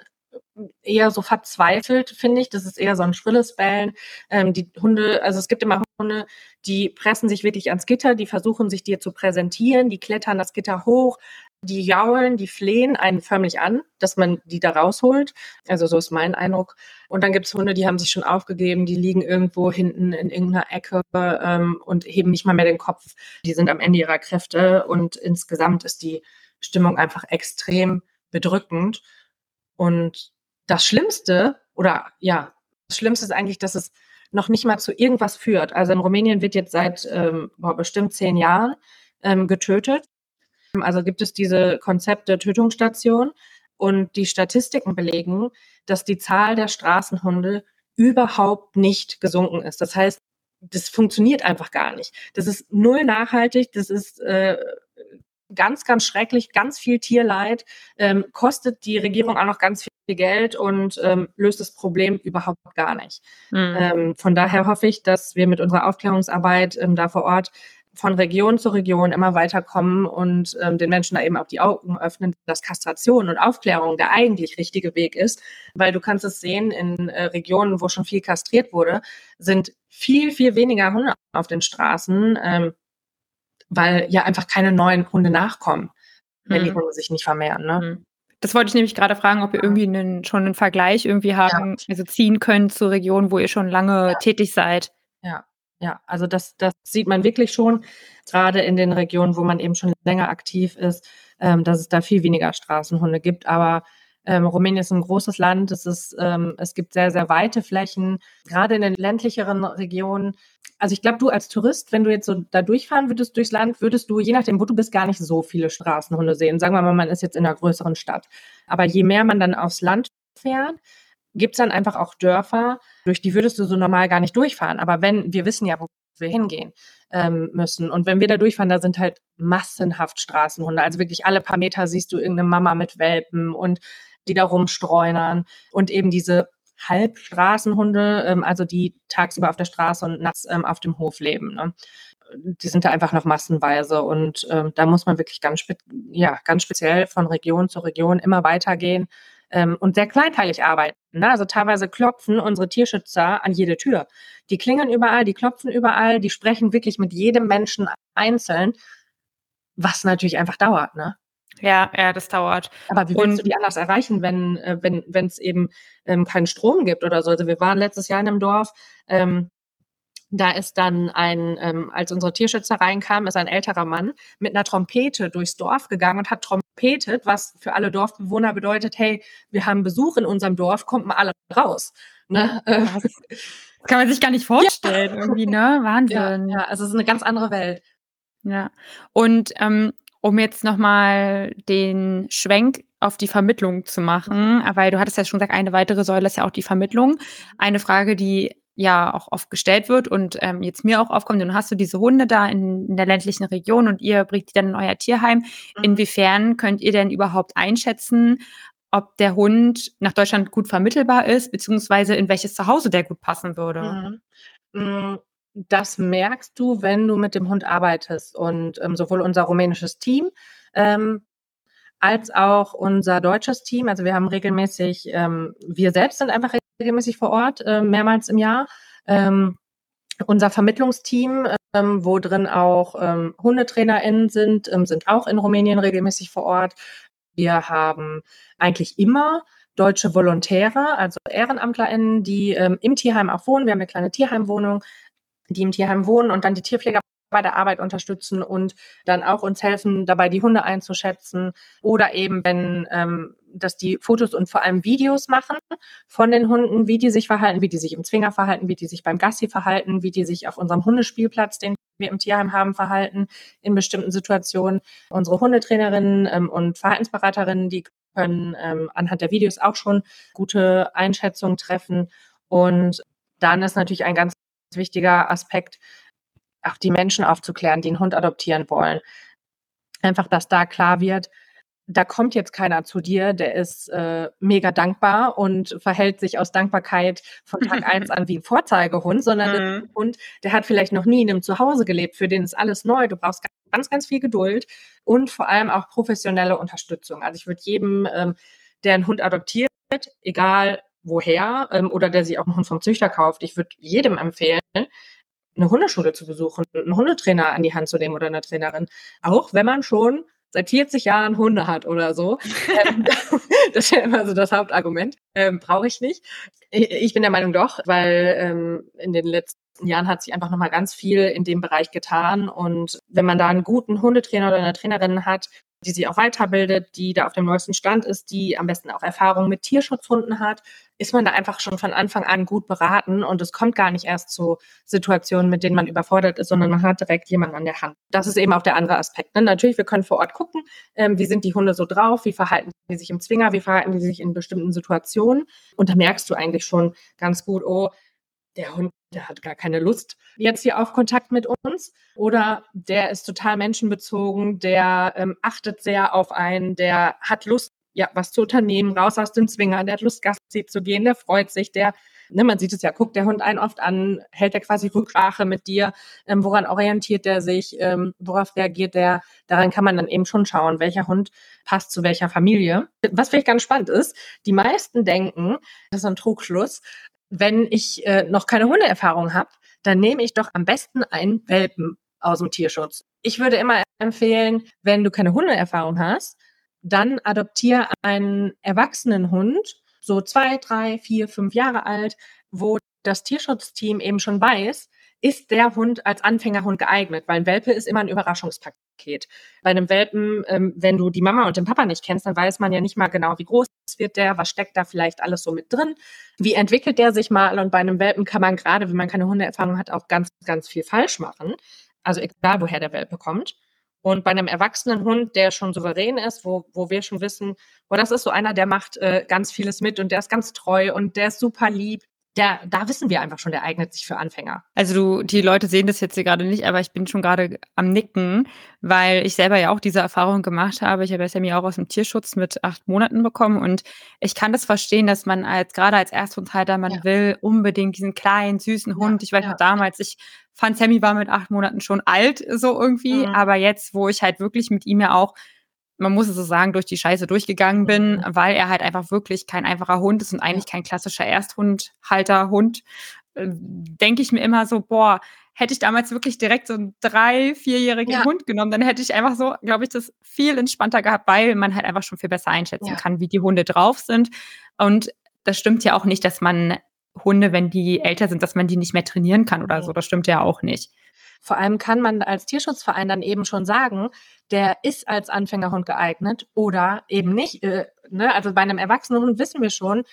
Eher so verzweifelt, finde ich. Das ist eher so ein schrilles Bellen. Ähm, die Hunde, also es gibt immer Hunde, die pressen sich wirklich ans Gitter, die versuchen sich dir zu präsentieren, die klettern das Gitter hoch, die jaulen, die flehen einen förmlich an, dass man die da rausholt. Also so ist mein Eindruck. Und dann gibt es Hunde, die haben sich schon aufgegeben, die liegen irgendwo hinten in irgendeiner Ecke ähm, und heben nicht mal mehr den Kopf. Die sind am Ende ihrer Kräfte und insgesamt ist die Stimmung einfach extrem bedrückend. Und das Schlimmste, oder ja, das Schlimmste ist eigentlich, dass es noch nicht mal zu irgendwas führt. Also in Rumänien wird jetzt seit ähm, bestimmt zehn Jahren ähm, getötet also gibt es diese Konzepte Tötungsstation und die Statistiken belegen, dass die Zahl der Straßenhunde überhaupt nicht gesunken ist. Das heißt, das funktioniert einfach gar nicht. Das ist null nachhaltig, das ist äh, ganz, ganz schrecklich, ganz viel Tierleid, ähm, kostet die Regierung auch noch ganz viel Geld und ähm, löst das Problem überhaupt gar nicht. Mhm. Ähm, von daher hoffe ich, dass wir mit unserer Aufklärungsarbeit ähm, da vor Ort von Region zu Region immer weiterkommen und ähm, den Menschen da eben auch die Augen öffnen, dass Kastration und Aufklärung der eigentlich richtige Weg ist. Weil du kannst es sehen, in äh, Regionen, wo schon viel kastriert wurde, sind viel, viel weniger Hunde auf den Straßen, ähm, weil ja einfach keine neuen Hunde nachkommen, wenn hm. die Hunde sich nicht vermehren. Ne? Hm. Das wollte ich nämlich gerade fragen, ob ihr irgendwie einen, schon einen Vergleich irgendwie haben, ja. also ziehen könnt zur Region, wo ihr schon lange ja. tätig seid. Ja, ja, also das, das sieht man wirklich schon, gerade in den Regionen, wo man eben schon länger aktiv ist, ähm, dass es da viel weniger Straßenhunde gibt. Aber ähm, Rumänien ist ein großes Land, es, ist, ähm, es gibt sehr, sehr weite Flächen, gerade in den ländlicheren Regionen. Also ich glaube, du als Tourist, wenn du jetzt so da durchfahren würdest durchs Land, würdest du, je nachdem, wo du bist, gar nicht so viele Straßenhunde sehen. Sagen wir mal, man ist jetzt in einer größeren Stadt. Aber je mehr man dann aufs Land fährt, gibt es dann einfach auch Dörfer, durch die würdest du so normal gar nicht durchfahren. Aber wenn, wir wissen ja, wo wir hingehen ähm, müssen. Und wenn wir da durchfahren, da sind halt massenhaft Straßenhunde. Also wirklich alle paar Meter siehst du irgendeine Mama mit Welpen und die da rumstreunern und eben diese Halbstraßenhunde, ähm, also die tagsüber auf der Straße und nachts ähm, auf dem Hof leben. Ne? Die sind da einfach noch massenweise und ähm, da muss man wirklich ganz, ja, ganz speziell von Region zu Region immer weitergehen ähm, und sehr kleinteilig arbeiten. Ne? Also teilweise klopfen unsere Tierschützer an jede Tür. Die klingeln überall, die klopfen überall, die sprechen wirklich mit jedem Menschen einzeln, was natürlich einfach dauert, ne? Ja, ja, das dauert. Aber wie willst und, du die anders erreichen, wenn äh, wenn wenn es eben ähm, keinen Strom gibt oder so? Also wir waren letztes Jahr in einem Dorf, ähm, da ist dann ein, ähm, als unsere Tierschützer reinkamen, ist ein älterer Mann mit einer Trompete durchs Dorf gegangen und hat trompetet, was für alle Dorfbewohner bedeutet, hey, wir haben Besuch in unserem Dorf, kommt mal alle raus. Ne? Das kann man sich gar nicht vorstellen, ja. irgendwie, ne? Wahnsinn. Ja, ja, also es ist eine ganz andere Welt. Ja. Und ähm, um jetzt nochmal den Schwenk auf die Vermittlung zu machen, weil du hattest ja schon gesagt, eine weitere Säule ist ja auch die Vermittlung. Eine Frage, die ja auch oft gestellt wird und ähm, jetzt mir auch aufkommt, dann hast du diese Hunde da in, in, der ländlichen Region und ihr bringt die dann in euer Tierheim. Mhm. Inwiefern könnt ihr denn überhaupt einschätzen, ob der Hund nach Deutschland gut vermittelbar ist, beziehungsweise in welches Zuhause der gut passen würde? Mhm. Mm, das merkst du, wenn du mit dem Hund arbeitest. Und ähm, sowohl unser rumänisches Team ähm, als auch unser deutsches Team. Also wir haben regelmäßig, ähm, wir selbst sind einfach regelmäßig vor Ort, äh, mehrmals im Jahr. Ähm, unser Vermittlungsteam, ähm, wo drin auch ähm, HundetrainerInnen sind, ähm, sind auch in Rumänien regelmäßig vor Ort. Wir haben eigentlich immer deutsche Volontäre, also EhrenamtlerInnen, die ähm, im Tierheim auch wohnen. Wir haben eine kleine Tierheimwohnung, die im Tierheim wohnen und dann die Tierpfleger bei der Arbeit unterstützen und dann auch uns helfen, dabei die Hunde einzuschätzen oder eben, wenn ähm, dass die Fotos und vor allem Videos machen von den Hunden, wie die sich verhalten, wie die sich im Zwinger verhalten, wie die sich beim Gassi verhalten, wie die sich auf unserem Hundespielplatz, den wir im Tierheim haben, verhalten in bestimmten Situationen. Unsere Hundetrainerinnen ähm, und Verhaltensberaterinnen, die können ähm, anhand der Videos auch schon gute Einschätzungen treffen. Und dann ist natürlich ein ganz wichtiger Aspekt, auch die Menschen aufzuklären, die einen Hund adoptieren wollen. Einfach, dass da klar wird, da kommt jetzt keiner zu dir, der ist äh, mega dankbar und verhält sich aus Dankbarkeit von Tag eins an wie ein Vorzeigehund, sondern mhm. ein Hund, der hat vielleicht noch nie in einem Zuhause gelebt, für den ist alles neu. Du brauchst ganz, ganz viel Geduld und vor allem auch professionelle Unterstützung. Also ich würde jedem, ähm, der einen Hund adoptiert, egal woher, ähm, oder der sich auch einen Hund vom Züchter kauft, ich würde jedem empfehlen, eine Hundeschule zu besuchen, einen Hundetrainer an die Hand zu nehmen oder eine Trainerin. Auch wenn man schon seit 40 Jahren Hunde hat oder so. Ähm, das ist ja immer so das Hauptargument. Ähm, Brauche ich nicht. Ich, ich, bin der Meinung doch, weil ähm, in den letzten Jahren hat sich einfach nochmal ganz viel in dem Bereich getan. Und wenn man da einen guten Hundetrainer oder eine Trainerin hat, die sich auch weiterbildet, die da auf dem neuesten Stand ist, die am besten auch Erfahrung mit Tierschutzhunden hat, ist man da einfach schon von Anfang an gut beraten und es kommt gar nicht erst zu Situationen, mit denen man überfordert ist, sondern man hat direkt jemanden an der Hand. Das ist eben auch der andere Aspekt. Ne? Natürlich, wir können vor Ort gucken, ähm, wie sind die Hunde so drauf, wie verhalten die sich im Zwinger, wie verhalten die sich in bestimmten Situationen und da merkst du eigentlich schon ganz gut, oh, der Hund, der hat gar keine Lust jetzt hier auf Kontakt mit uns oder der ist total menschenbezogen, der ähm, achtet sehr auf einen, der hat Lust, ja, was zu unternehmen, raus aus dem Zwinger, der hat Lust, Gassi zu gehen, der freut sich, der, ne, man sieht es ja, guckt der Hund einen oft an, hält er quasi Rücksprache mit dir, ähm, woran orientiert der sich, ähm, worauf reagiert der, daran kann man dann eben schon schauen, welcher Hund passt zu welcher Familie. Was vielleicht ganz spannend ist, die meisten denken, das ist ein Trugschluss, wenn ich äh, noch keine Hundeerfahrung habe, dann nehme ich doch am besten einen Welpen aus dem Tierschutz. Ich würde immer empfehlen, wenn du keine Hundeerfahrung hast, dann adoptiere einen erwachsenen Hund, so zwei, drei, vier, fünf Jahre alt, wo das Tierschutzteam eben schon weiß, ist der Hund als Anfängerhund geeignet, weil ein Welpe ist immer ein Überraschungspaket. Bei einem Welpen, ähm, wenn du die Mama und den Papa nicht kennst, dann weiß man ja nicht mal genau, wie groß wird der, was steckt da vielleicht alles so mit drin, wie entwickelt der sich mal und bei einem Welpen kann man gerade, wenn man keine Hundeerfahrung hat, auch ganz, ganz viel falsch machen. Also egal, woher der Welpe kommt. Und bei einem erwachsenen Hund, der schon souverän ist, wo, wo wir schon wissen, wo das ist so einer, der macht äh, ganz vieles mit und der ist ganz treu und der ist super lieb, der, da wissen wir einfach schon, der eignet sich für Anfänger. Also du, die Leute sehen das jetzt hier gerade nicht, aber ich bin schon gerade am Nicken, weil ich selber ja auch diese Erfahrung gemacht habe. Ich habe ja Sammy auch aus dem Tierschutz mit acht Monaten bekommen und ich kann das verstehen, dass man als gerade als Ersthundhalter, man ja. will unbedingt diesen kleinen, süßen Hund. Ja, ich weiß ja, noch damals, ich fand Sammy war mit acht Monaten schon alt, so irgendwie, mhm. aber jetzt, wo ich halt wirklich mit ihm ja auch man muss es so sagen, durch die Scheiße durchgegangen bin, mhm. weil er halt einfach wirklich kein einfacher Hund ist und eigentlich kein klassischer Ersthundhalter-Hund, äh, denke ich mir immer so, boah, hätte ich damals wirklich direkt so einen drei-, vierjährigen ja. Hund genommen, dann hätte ich einfach so, glaube ich, das viel entspannter gehabt, weil man halt einfach schon viel besser einschätzen ja. kann, wie die Hunde drauf sind. Und das stimmt ja auch nicht, dass man Hunde, wenn die älter sind, dass man die nicht mehr trainieren kann oder so. Das stimmt ja auch nicht. Vor allem kann man als Tierschutzverein dann eben schon sagen, der ist als Anfängerhund geeignet oder eben nicht. Äh, ne? Also bei einem erwachsenen Hund wissen wir schon,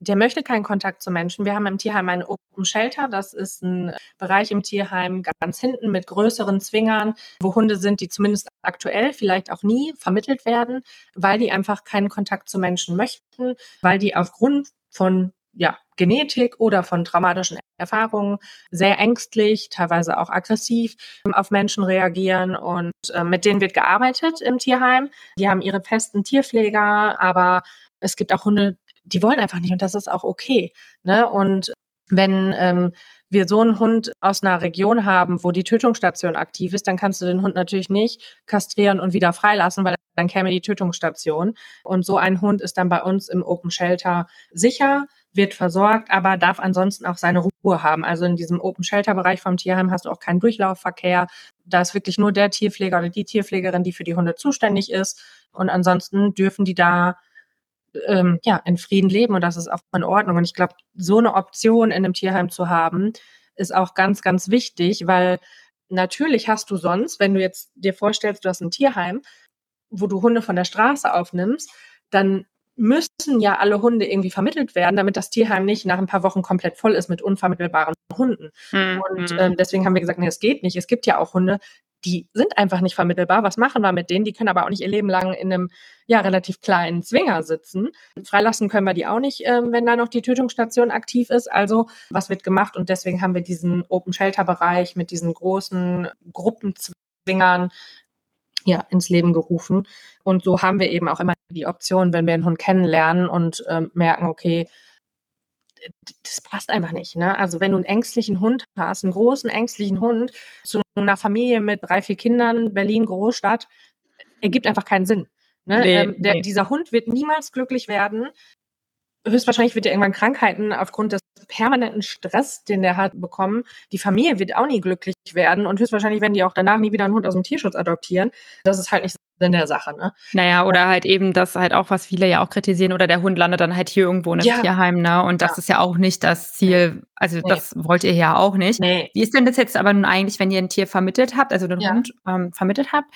der möchte keinen Kontakt zu Menschen. Wir haben im Tierheim einen Open Shelter. Das ist ein Bereich im Tierheim ganz hinten mit größeren Zwingern, wo Hunde sind, die zumindest aktuell, vielleicht auch nie vermittelt werden, weil die einfach keinen Kontakt zu Menschen möchten, weil die aufgrund von ja, Genetik oder von traumatischen Erfahrungen sehr ängstlich, teilweise auch aggressiv auf Menschen reagieren und äh, mit denen wird gearbeitet im Tierheim. Die haben ihre festen Tierpfleger, aber es gibt auch Hunde, die wollen einfach nicht und das ist auch okay. Ne? Und wenn ähm, wir so einen Hund aus einer Region haben, wo die Tötungsstation aktiv ist, dann kannst du den Hund natürlich nicht kastrieren und wieder freilassen, weil dann käme die Tötungsstation. Und so ein Hund ist dann bei uns im Open Shelter sicher, wird versorgt, aber darf ansonsten auch seine Ruhe haben. Also in diesem Open Shelter Bereich vom Tierheim hast du auch keinen Durchlaufverkehr. Da ist wirklich nur der Tierpfleger oder die Tierpflegerin, die für die Hunde zuständig ist. Und ansonsten dürfen die da ähm, ja, in Frieden leben und das ist auch in Ordnung. Und ich glaube, so eine Option in einem Tierheim zu haben, ist auch ganz, ganz wichtig, weil natürlich hast du sonst, wenn du jetzt dir vorstellst, du hast ein Tierheim, wo du Hunde von der Straße aufnimmst, dann müssen ja alle Hunde irgendwie vermittelt werden, damit das Tierheim nicht nach ein paar Wochen komplett voll ist mit unvermittelbaren Hunden. Mhm. Und ähm, deswegen haben wir gesagt, nee, es geht nicht. Es gibt ja auch Hunde, die sind einfach nicht vermittelbar. Was machen wir mit denen? Die können aber auch nicht ihr Leben lang in einem ja relativ kleinen Zwinger sitzen. Freilassen können wir die auch nicht, ähm, wenn da noch die Tötungsstation aktiv ist. Also was wird gemacht? Und deswegen haben wir diesen Open Shelter Bereich mit diesen großen Gruppenzwingern ja, ins Leben gerufen. Und so haben wir eben auch immer die Option, wenn wir einen Hund kennenlernen und ähm, merken, okay, das passt einfach nicht. Ne? Also wenn du einen ängstlichen Hund hast, einen großen ängstlichen Hund zu einer Familie mit drei, vier Kindern, Berlin, Großstadt, ergibt einfach keinen Sinn. Ne? Nee, ähm, der, nee. Dieser Hund wird niemals glücklich werden. Höchstwahrscheinlich wird er irgendwann Krankheiten aufgrund des permanenten Stress, den der hat, bekommen. Die Familie wird auch nie glücklich werden und höchstwahrscheinlich werden die auch danach nie wieder einen Hund aus dem Tierschutz adoptieren. Das ist halt nicht Sinn der Sache, ne? Naja, oder halt eben das halt auch, was viele ja auch kritisieren, oder der Hund landet dann halt hier irgendwo in einem ja. Tierheim, ne? Und das ja. ist ja auch nicht das Ziel, also nee. das wollt ihr ja auch nicht. Nee. Wie ist denn das jetzt aber nun eigentlich, wenn ihr ein Tier vermittelt habt, also den ja. Hund ähm, vermittelt habt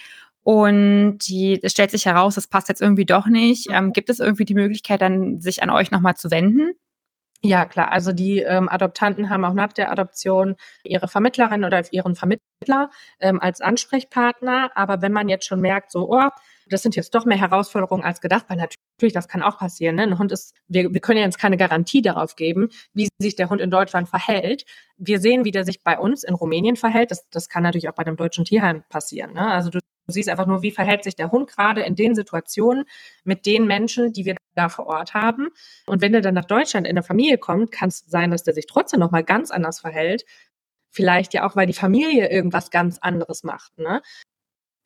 und die, es stellt sich heraus, das passt jetzt irgendwie doch nicht. Mhm. Ähm, gibt es irgendwie die Möglichkeit, dann sich an euch nochmal zu wenden? Ja, klar. Also die ähm, Adoptanten haben auch nach der Adoption ihre Vermittlerin oder ihren Vermittler ähm, als Ansprechpartner. Aber wenn man jetzt schon merkt, so, oh, das sind jetzt doch mehr Herausforderungen als gedacht, weil natürlich, das kann auch passieren. Ne? Ein Hund ist, wir, wir können ja jetzt keine Garantie darauf geben, wie sich der Hund in Deutschland verhält. Wir sehen, wie der sich bei uns in Rumänien verhält. Das, das kann natürlich auch bei dem deutschen Tierheim passieren. Ne? Also du Du siehst einfach nur, wie verhält sich der Hund gerade in den Situationen mit den Menschen, die wir da vor Ort haben. Und wenn er dann nach Deutschland in der Familie kommt, kann es sein, dass der sich trotzdem nochmal ganz anders verhält. Vielleicht ja auch, weil die Familie irgendwas ganz anderes macht. Ne?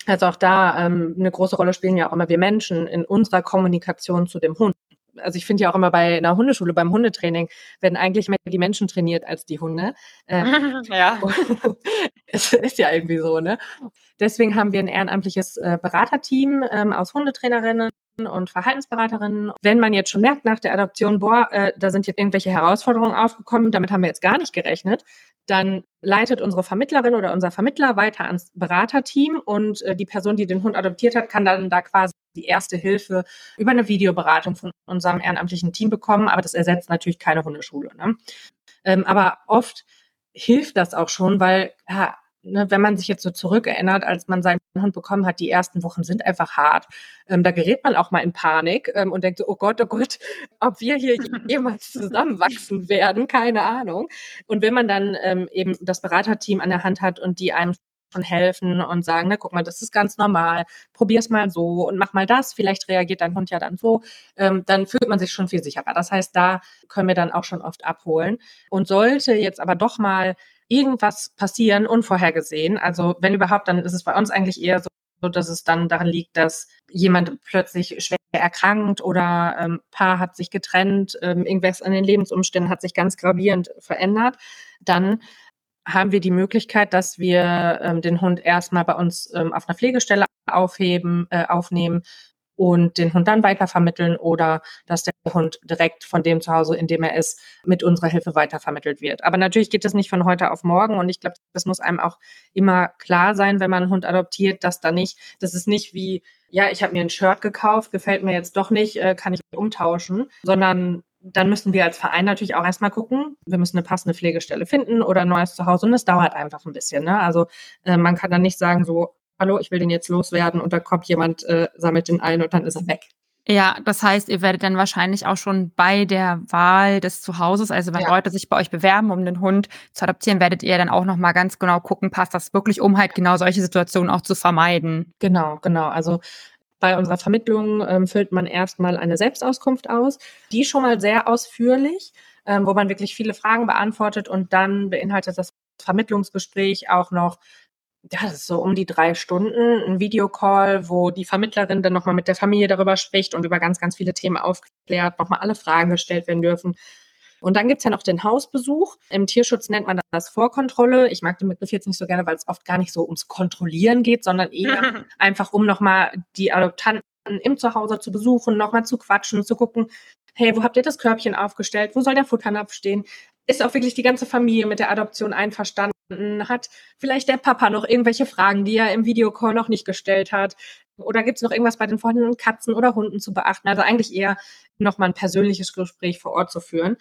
Also auch da ähm, eine große Rolle spielen ja auch immer wir Menschen in unserer Kommunikation zu dem Hund also ich finde ja auch immer bei einer Hundeschule, beim Hundetraining, werden eigentlich mehr die Menschen trainiert als die Hunde. Äh, ja. es ist ja irgendwie so, ne? Deswegen haben wir ein ehrenamtliches äh, Beraterteam ähm, aus Hundetrainerinnen und Verhaltensberaterinnen. Wenn man jetzt schon merkt nach der Adoption, boah, äh, da sind jetzt irgendwelche Herausforderungen aufgekommen, damit haben wir jetzt gar nicht gerechnet, dann leitet unsere Vermittlerin oder unser Vermittler weiter ans Beraterteam und äh, die Person, die den Hund adoptiert hat, kann dann da quasi die erste Hilfe über eine Videoberatung von unserem ehrenamtlichen Team bekommen. Aber das ersetzt natürlich keine Hundeschule. Ne? Ähm, aber oft hilft das auch schon, weil ja, ne, wenn man sich jetzt so zurückerinnert, als man seinen Hund bekommen hat, die ersten Wochen sind einfach hart. Ähm, da gerät man auch mal in Panik ähm, und denkt so, oh Gott, oh Gott, ob wir hier jemals zusammenwachsen werden, keine Ahnung. Und wenn man dann ähm, eben das Beraterteam an der Hand hat und die einem schon helfen und sagen, ne, guck mal, das ist ganz normal, probier's mal so und mach mal das, vielleicht reagiert dein Hund ja dann so, ähm, dann fühlt man sich schon viel sicherer. Das heißt, da können wir dann auch schon oft abholen. Und sollte jetzt aber doch mal irgendwas passieren, unvorhergesehen. Also wenn überhaupt, dann ist es bei uns eigentlich eher so, dass es dann daran liegt, dass jemand plötzlich schwer erkrankt oder ähm, Paar hat sich getrennt, ähm, irgendwas an den Lebensumständen hat sich ganz gravierend verändert, dann haben wir die Möglichkeit, dass wir ähm, den Hund erstmal bei uns ähm, auf einer Pflegestelle aufheben, äh, aufnehmen und den Hund dann weitervermitteln oder dass der Hund direkt von dem zu Hause, in dem er ist, mit unserer Hilfe weitervermittelt wird. Aber natürlich geht das nicht von heute auf morgen und ich glaube, das muss einem auch immer klar sein, wenn man einen Hund adoptiert, dass da nicht, das ist nicht wie, ja, ich habe mir ein Shirt gekauft, gefällt mir jetzt doch nicht, äh, kann ich umtauschen, sondern dann müssen wir als Verein natürlich auch erstmal gucken. Wir müssen eine passende Pflegestelle finden oder ein neues Zuhause und es dauert einfach ein bisschen. Ne? Also äh, man kann dann nicht sagen so, hallo, ich will den jetzt loswerden und da kommt jemand, äh, sammelt den ein und dann ist er weg. Ja, das heißt, ihr werdet dann wahrscheinlich auch schon bei der Wahl des Zuhauses, also wenn ja. Leute sich bei euch bewerben, um den Hund zu adoptieren, werdet ihr dann auch noch mal ganz genau gucken, passt das wirklich, um halt genau solche Situationen auch zu vermeiden. Genau, genau. Also bei unserer Vermittlung ähm, füllt man erstmal eine Selbstauskunft aus, die schon mal sehr ausführlich, ähm, wo man wirklich viele Fragen beantwortet und dann beinhaltet das Vermittlungsgespräch auch noch ja, das ist so um die drei Stunden, ein Videocall, wo die Vermittlerin dann nochmal mit der Familie darüber spricht und über ganz, ganz viele Themen aufklärt, nochmal alle Fragen gestellt werden dürfen. Und dann gibt's ja noch den Hausbesuch. Im Tierschutz nennt man das Vorkontrolle. Ich mag den Begriff jetzt nicht so gerne, weil es oft gar nicht so ums Kontrollieren geht, sondern eher einfach um nochmal die Adoptanten im Zuhause zu besuchen, nochmal zu quatschen, zu gucken, hey, wo habt ihr das Körbchen aufgestellt? Wo soll der Futternapf stehen? Ist auch wirklich die ganze Familie mit der Adoption einverstanden? Hat vielleicht der Papa noch irgendwelche Fragen, die er im Videocall noch nicht gestellt hat? Oder gibt es noch irgendwas bei den vorhandenen Katzen oder Hunden zu beachten? Also eigentlich eher nochmal ein persönliches Gespräch vor Ort zu führen.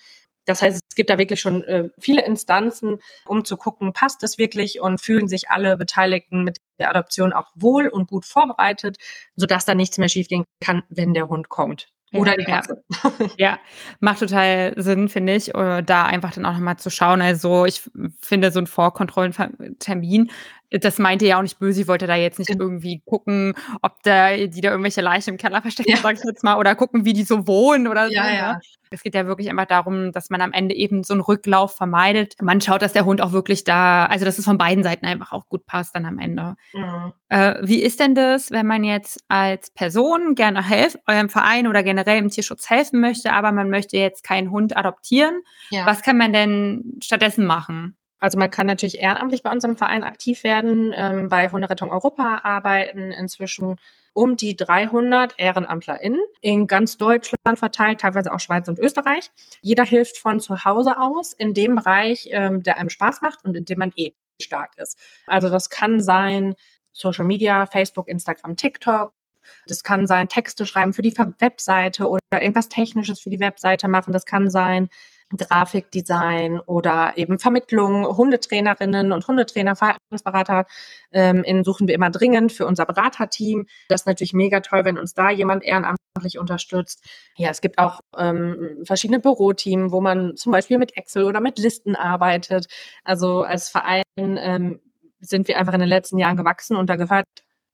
Das heißt, es gibt da wirklich schon äh, viele Instanzen, um zu gucken, passt es wirklich und fühlen sich alle Beteiligten mit der Adoption auch wohl und gut vorbereitet, sodass da nichts mehr schiefgehen kann, wenn der Hund kommt. Oder die Katze. Ja. ja, macht total Sinn, finde ich, äh, da einfach dann auch nochmal zu schauen. Also ich finde so ein Vorkontrollentermin das meinte ja auch nicht böse, ich wollte da jetzt nicht irgendwie gucken, ob da die da irgendwelche Leichen im Keller verstecken, ja. sag ich jetzt mal, oder gucken, wie die so wohnen oder ja, so. Ne? Ja. Es geht ja wirklich einfach darum, dass man am Ende eben so einen Rücklauf vermeidet. Man schaut, dass der Hund auch wirklich da, also dass es von beiden Seiten einfach auch gut passt dann am Ende. Mhm. Äh, wie ist denn das, wenn man jetzt als Person gerne helfen, eurem Verein oder generell im Tierschutz helfen möchte, aber man möchte jetzt keinen Hund adoptieren? Ja. Was kann man denn stattdessen machen? Also man kann natürlich ehrenamtlich bei unserem Verein aktiv werden, ähm, bei Hunderettung Europa arbeiten inzwischen um die 300 EhrenamtlerInnen in ganz Deutschland verteilt, teilweise auch Schweiz und Österreich. Jeder hilft von zu Hause aus in dem Bereich, ähm, der einem Spaß macht und in dem man eh stark ist. Also das kann sein Social Media, Facebook, Instagram, TikTok. Das kann sein Texte schreiben für die Webseite oder irgendwas Technisches für die Webseite machen. Das kann sein Grafikdesign oder eben Vermittlung, Hundetrainerinnen und Hundetrainer, Verhaltensberater ähm, in suchen wir immer dringend für unser Beraterteam. Das ist natürlich mega toll, wenn uns da jemand ehrenamtlich unterstützt. Ja, es gibt auch ähm, verschiedene Büroteams, wo man zum Beispiel mit Excel oder mit Listen arbeitet. Also als Verein ähm, sind wir einfach in den letzten Jahren gewachsen und da gehört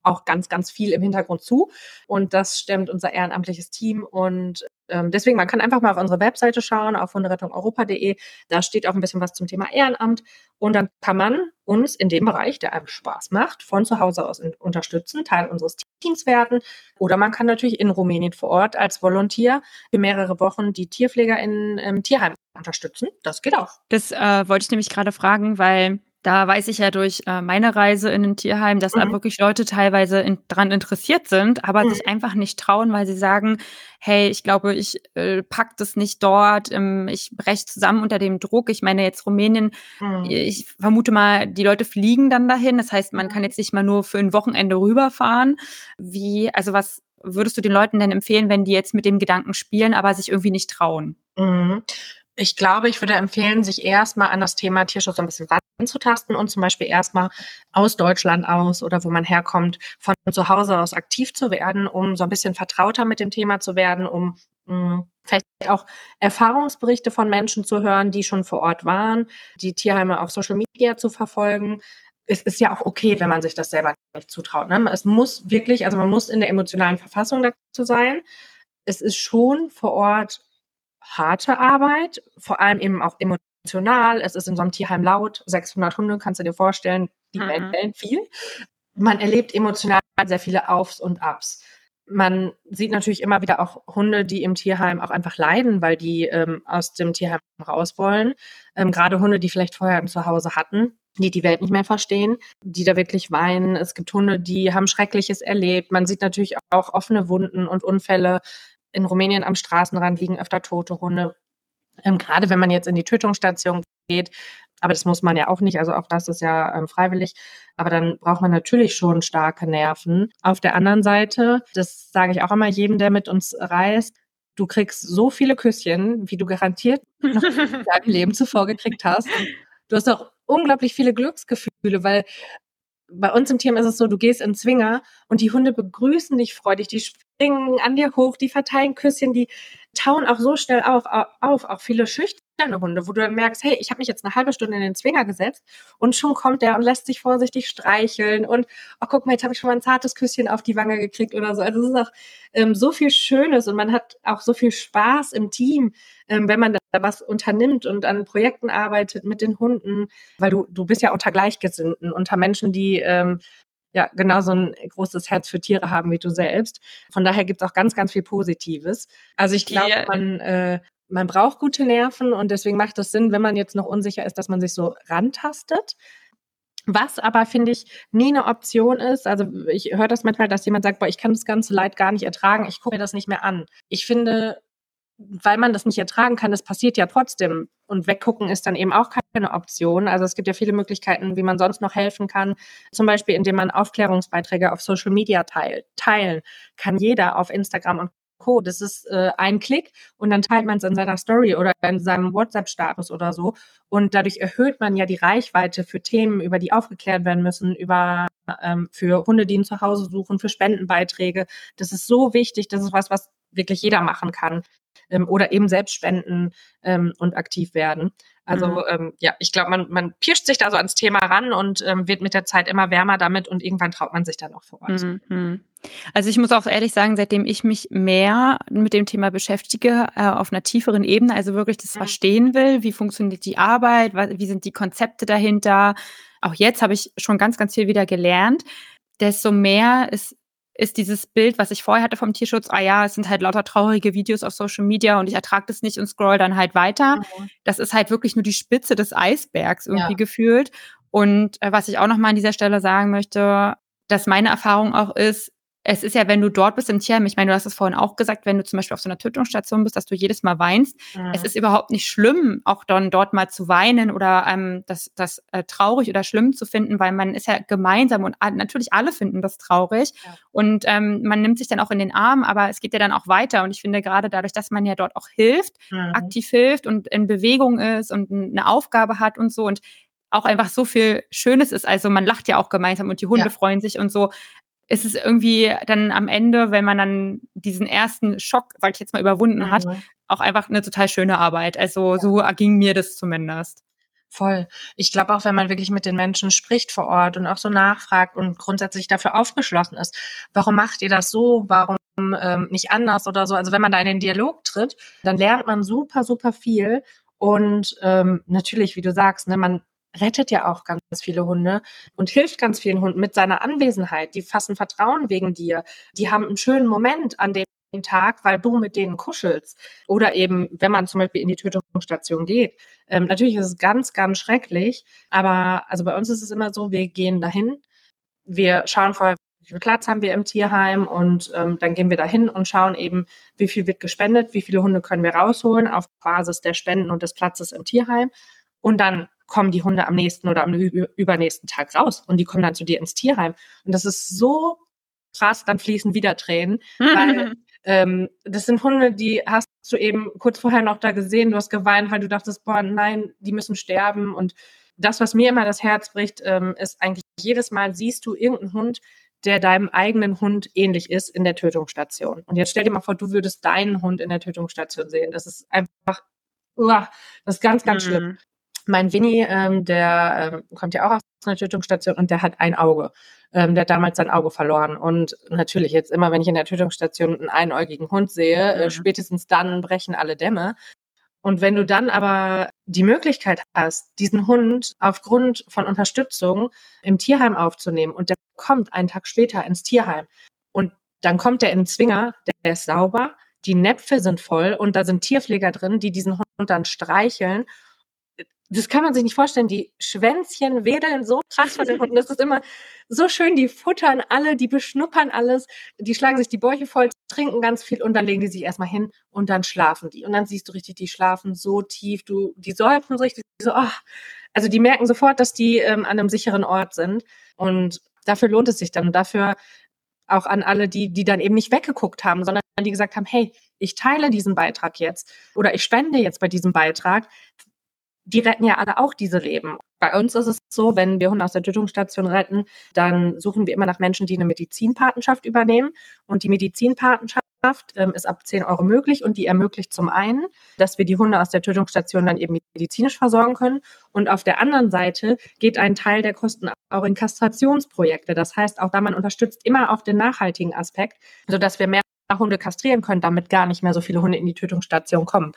auch ganz, ganz viel im Hintergrund zu. Und das stemmt unser ehrenamtliches Team. Und ähm, deswegen, man kann einfach mal auf unsere Webseite schauen, auf hunderettungeuropa.de. Da steht auch ein bisschen was zum Thema Ehrenamt. Und dann kann man uns in dem Bereich, der einem Spaß macht, von zu Hause aus unterstützen, Teil unseres Teams werden. Oder man kann natürlich in Rumänien vor Ort als Volontier für mehrere Wochen die Tierpfleger in im Tierheim unterstützen. Das geht auch. Das äh, wollte ich nämlich gerade fragen, weil da weiß ich ja durch äh, meine Reise in ein Tierheim, dass mhm. da wirklich Leute teilweise in, dran interessiert sind, aber mhm. sich einfach nicht trauen, weil sie sagen, hey, ich glaube, ich äh, pack das nicht dort, ähm, ich breche zusammen unter dem Druck. Ich meine jetzt Rumänien, mhm. ich vermute mal, die Leute fliegen dann dahin. Das heißt, man kann jetzt nicht mal nur für ein Wochenende rüberfahren. Wie, also was würdest du den Leuten denn empfehlen, wenn die jetzt mit dem Gedanken spielen, aber sich irgendwie nicht trauen? Mhm. Ich glaube, ich würde empfehlen, sich erstmal an das Thema Tierschutz ein bisschen ranzutasten und zum Beispiel erstmal aus Deutschland aus oder wo man herkommt, von zu Hause aus aktiv zu werden, um so ein bisschen vertrauter mit dem Thema zu werden, um mh, hm, vielleicht auch Erfahrungsberichte von Menschen zu hören, die schon vor Ort waren, die Tierheime auf Social Media zu verfolgen. Es ist ja auch okay, wenn man sich das selber nicht zutraut. Ne? Es muss wirklich, also man muss in der emotionalen Verfassung dazu sein. Es ist schon vor Ort harte Arbeit, vor allem eben auch emotional. Es ist in so einem Tierheim laut, 600 Hunde, kannst du dir vorstellen, die mhm. bellen viel. Man erlebt emotional sehr viele Aufs und Abs. Man sieht natürlich immer wieder auch Hunde, die im Tierheim auch einfach leiden, weil die ähm, aus dem Tierheim raus wollen. Ähm, Gerade Hunde, die vielleicht vorher ein Zuhause hatten, die die Welt nicht mehr verstehen, die da wirklich weinen. Es gibt Hunde, die haben Schreckliches erlebt. Man sieht natürlich auch offene Wunden und Unfälle in Rumänien am Straßenrand liegen öfter tote Hunde. Ähm, gerade wenn man jetzt in die Tötungsstation geht, aber das muss man ja auch nicht, also auch das ist ja ähm, freiwillig. Aber dann braucht man natürlich schon starke Nerven. Auf der anderen Seite, das sage ich auch immer jedem, der mit uns reist, du kriegst so viele Küsschen, wie du garantiert noch in deinem Leben zuvor gekriegt hast. Und du hast auch unglaublich viele Glücksgefühle, weil bei uns im Team ist es so, du gehst in Zwinger und die Hunde begrüßen dich freudig, die springen an dir hoch, die verteilen Küsschen, die tauen auch so schnell auf, auf auch viele schüchterne Hunde, wo du dann merkst, hey, ich habe mich jetzt eine halbe Stunde in den Zwinger gesetzt und schon kommt der und lässt sich vorsichtig streicheln und, oh, guck mal, jetzt habe ich schon mal ein zartes Küsschen auf die Wange gekriegt oder so. Also es ist auch ähm, so viel Schönes und man hat auch so viel Spaß im Team, ähm, wenn man was unternimmt und an Projekten arbeitet mit den Hunden, weil du, du bist ja unter Gleichgesinnten, unter Menschen, die ähm, ja genauso ein großes Herz für Tiere haben wie du selbst. Von daher gibt es auch ganz, ganz viel Positives. Also ich glaube, man, äh, man braucht gute Nerven und deswegen macht es Sinn, wenn man jetzt noch unsicher ist, dass man sich so rantastet. Was aber, finde ich, nie eine Option ist, also ich höre das manchmal, dass jemand sagt, boah, ich kann das ganze Leid gar nicht ertragen, ich gucke mir das nicht mehr an. Ich finde, weil man das nicht ertragen kann, das passiert ja trotzdem. Und weggucken ist dann eben auch keine Option. Also es gibt ja viele Möglichkeiten, wie man sonst noch helfen kann. Zum Beispiel, indem man Aufklärungsbeiträge auf Social Media teilt. Teilen kann jeder auf Instagram und Co. Das ist äh, ein Klick und dann teilt man es in seiner Story oder in seinem WhatsApp-Status oder so. Und dadurch erhöht man ja die Reichweite für Themen, über die aufgeklärt werden müssen, über ähm, für Hunde, die ihn zu Hause suchen, für Spendenbeiträge. Das ist so wichtig. Das ist was, was wirklich jeder machen kann ähm, oder eben selbst spenden ähm, und aktiv werden. Also mhm. ähm, ja, ich glaube, man, man pirscht sich da so ans Thema ran und ähm, wird mit der Zeit immer wärmer damit und irgendwann traut man sich dann auch vor Ort. Mhm. Also ich muss auch ehrlich sagen, seitdem ich mich mehr mit dem Thema beschäftige, äh, auf einer tieferen Ebene, also wirklich das mhm. verstehen will, wie funktioniert die Arbeit, wie sind die Konzepte dahinter, auch jetzt habe ich schon ganz, ganz viel wieder gelernt, desto mehr ist ist dieses Bild, was ich vorher hatte vom Tierschutz, ah ja, es sind halt lauter traurige Videos auf Social Media und ich ertrage das nicht und scroll dann halt weiter. Mhm. Das ist halt wirklich nur die Spitze des Eisbergs irgendwie ja. gefühlt. Und äh, was ich auch nochmal an dieser Stelle sagen möchte, dass meine Erfahrung auch ist, es ist ja, wenn du dort bist im Tierheim, ich meine, du hast es vorhin auch gesagt, wenn du zum Beispiel auf so einer Tötungsstation bist, dass du jedes Mal weinst. Mhm. Es ist überhaupt nicht schlimm, auch dann dort mal zu weinen oder ähm, das, das äh, traurig oder schlimm zu finden, weil man ist ja gemeinsam und natürlich alle finden das traurig ja. und ähm, man nimmt sich dann auch in den Arm, aber es geht ja dann auch weiter und ich finde gerade dadurch, dass man ja dort auch hilft, mhm. aktiv hilft und in Bewegung ist und eine Aufgabe hat und so und auch einfach so viel Schönes ist. Also man lacht ja auch gemeinsam und die Hunde ja. freuen sich und so ist es irgendwie dann am Ende, wenn man dann diesen ersten Schock, sag ich jetzt mal, überwunden hat, mhm. auch einfach eine total schöne Arbeit. Also ja. so erging mir das zumindest. Voll. Ich glaube auch, wenn man wirklich mit den Menschen spricht vor Ort und auch so nachfragt und grundsätzlich dafür aufgeschlossen ist, warum macht ihr das so, warum ähm, nicht anders oder so. Also wenn man da in den Dialog tritt, dann lernt man super, super viel. Und ähm, natürlich, wie du sagst, ne, man rettet ja auch ganz viele Hunde und hilft ganz vielen Hunden mit seiner Anwesenheit. Die fassen Vertrauen wegen dir. Die haben einen schönen Moment an dem Tag, weil du mit denen kuschelst. Oder eben, wenn man zum Beispiel in die Tötungsstation geht. Ähm, natürlich ist es ganz, ganz schrecklich, aber also bei uns ist es immer so, wir gehen dahin, wir schauen vorher, wie viel Platz haben wir im Tierheim und ähm, dann gehen wir dahin und schauen eben, wie viel wird gespendet, wie viele Hunde können wir rausholen auf Basis der Spenden und des Platzes im Tierheim. Und dann kommen die Hunde am nächsten oder am übernächsten Tag raus und die kommen dann zu dir ins Tierheim. Und das ist so krass, dann fließen wieder Tränen, weil ähm, das sind Hunde, die hast du eben kurz vorher noch da gesehen, du hast geweint, weil du dachtest, boah, nein, die müssen sterben. Und das, was mir immer das Herz bricht, ähm, ist eigentlich jedes Mal siehst du irgendeinen Hund, der deinem eigenen Hund ähnlich ist in der Tötungsstation. Und jetzt stell dir mal vor, du würdest deinen Hund in der Tötungsstation sehen. Das ist einfach, uah, das ist ganz, ganz mhm. schlimm mein Winnie, ähm, der ähm, kommt ja auch aus einer Tötungsstation und der hat ein Auge. Ähm, der hat damals sein Auge verloren. Und natürlich, jetzt immer, wenn ich in der Tötungsstation einen einäugigen Hund sehe, äh, spätestens dann brechen alle Dämme. Und wenn du dann aber die Möglichkeit hast, diesen Hund aufgrund von Unterstützung im Tierheim aufzunehmen und der kommt einen Tag später ins Tierheim und dann kommt der in den Zwinger, der ist sauber, die Näpfe sind voll und da sind Tierpfleger drin, die diesen Hund dann streicheln das kann man sich nicht vorstellen. Die Schwänzchen wedeln so krass von den Hunden. Das ist immer so schön. Die futtern alle, die beschnuppern alles, die schlagen sich die Bäuche voll, trinken ganz viel und dann legen die sich erstmal hin und dann schlafen die. Und dann siehst du richtig, die schlafen so tief. Du, die säufen so richtig so, oh. also die merken sofort, dass die ähm, an einem sicheren Ort sind. Und dafür lohnt es sich dann. Und dafür auch an alle, die, die dann eben nicht weggeguckt haben, sondern die gesagt haben, hey, ich teile diesen Beitrag jetzt oder ich spende jetzt bei diesem Beitrag, die retten ja alle auch diese Leben. Bei uns ist es so, wenn wir Hunde aus der Tötungsstation retten, dann suchen wir immer nach Menschen, die eine Medizinpatenschaft übernehmen. Und die Medizinpatenschaft ähm, ist ab 10 Euro möglich und die ermöglicht zum einen, dass wir die Hunde aus der Tötungsstation dann eben medizinisch versorgen können. Und auf der anderen Seite geht ein Teil der Kosten auch in Kastrationsprojekte. Das heißt, auch da man unterstützt immer auch den nachhaltigen Aspekt, sodass wir mehr Hunde kastrieren können, damit gar nicht mehr so viele Hunde in die Tötungsstation kommen.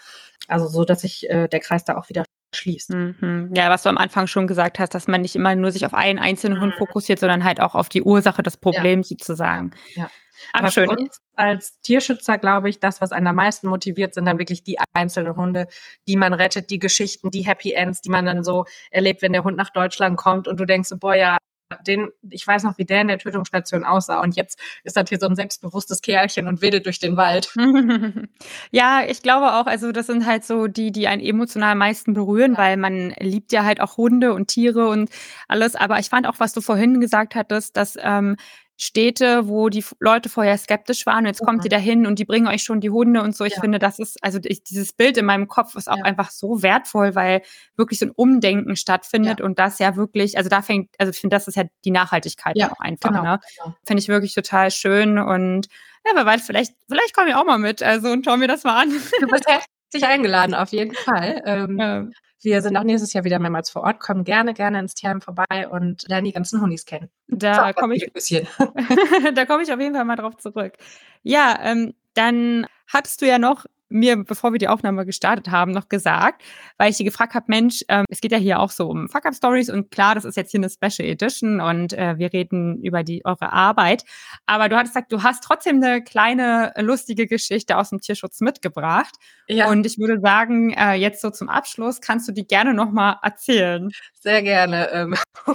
Also so, dass sich äh, der Kreis da auch wieder schließt. Mhm. Ja, was du am Anfang schon gesagt hast, dass man nicht immer nur sich auf einen einzelnen Hund mhm. fokussiert, sondern halt auch auf die Ursache des Problems ja. sozusagen. Ja. Aber schön. für uns als Tierschützer, glaube ich, das, was einen am meisten motiviert, sind dann wirklich die einzelnen Hunde, die man rettet, die Geschichten, die Happy Ends, die man dann so erlebt, wenn der Hund nach Deutschland kommt und du denkst, boah, ja, den, ich weiß noch, wie der in der Tötungsstation aussah. Und jetzt ist das hier so ein selbstbewusstes Kerlchen und wedelt durch den Wald. ja, ich glaube auch, also das sind halt so die, die einen emotional am meisten berühren, weil man liebt ja halt auch Hunde und Tiere und alles. Aber ich fand auch, was du vorhin gesagt hattest, dass ähm, Städte, wo die Leute vorher skeptisch waren und jetzt kommt ihr dahin und die bringen euch schon die Hunde und so. Ich ja. finde, das ist, also ich, dieses Bild in meinem Kopf ist auch ja. einfach so wertvoll, weil wirklich so ein Umdenken stattfindet ja. und das ja wirklich, also da fängt, also ich finde, das ist ja die Nachhaltigkeit auch einfach, genau, ne? Genau. Finde ich wirklich total schön und ja, wer weiß, vielleicht, vielleicht kommen wir auch mal mit, also und schauen wir das mal an. Du bist herzlich eingeladen, auf jeden Fall. Ähm, wir sind auch nächstes Jahr wieder mehrmals vor Ort, kommen gerne, gerne ins Tierheim vorbei und lernen die ganzen Hundis kennen. Da komme ich, da komme ich auf jeden Fall mal drauf zurück. Ja, ähm, dann hattest du ja noch mir, bevor wir die Aufnahme gestartet haben, noch gesagt, weil ich sie gefragt habe, Mensch, ähm, es geht ja hier auch so um Fuck-Up-Stories und klar, das ist jetzt hier eine Special Edition und äh, wir reden über die eure Arbeit. Aber du hattest gesagt, du hast trotzdem eine kleine lustige Geschichte aus dem Tierschutz mitgebracht. Ja. Und ich würde sagen, äh, jetzt so zum Abschluss kannst du die gerne nochmal erzählen. Sehr gerne. Ähm,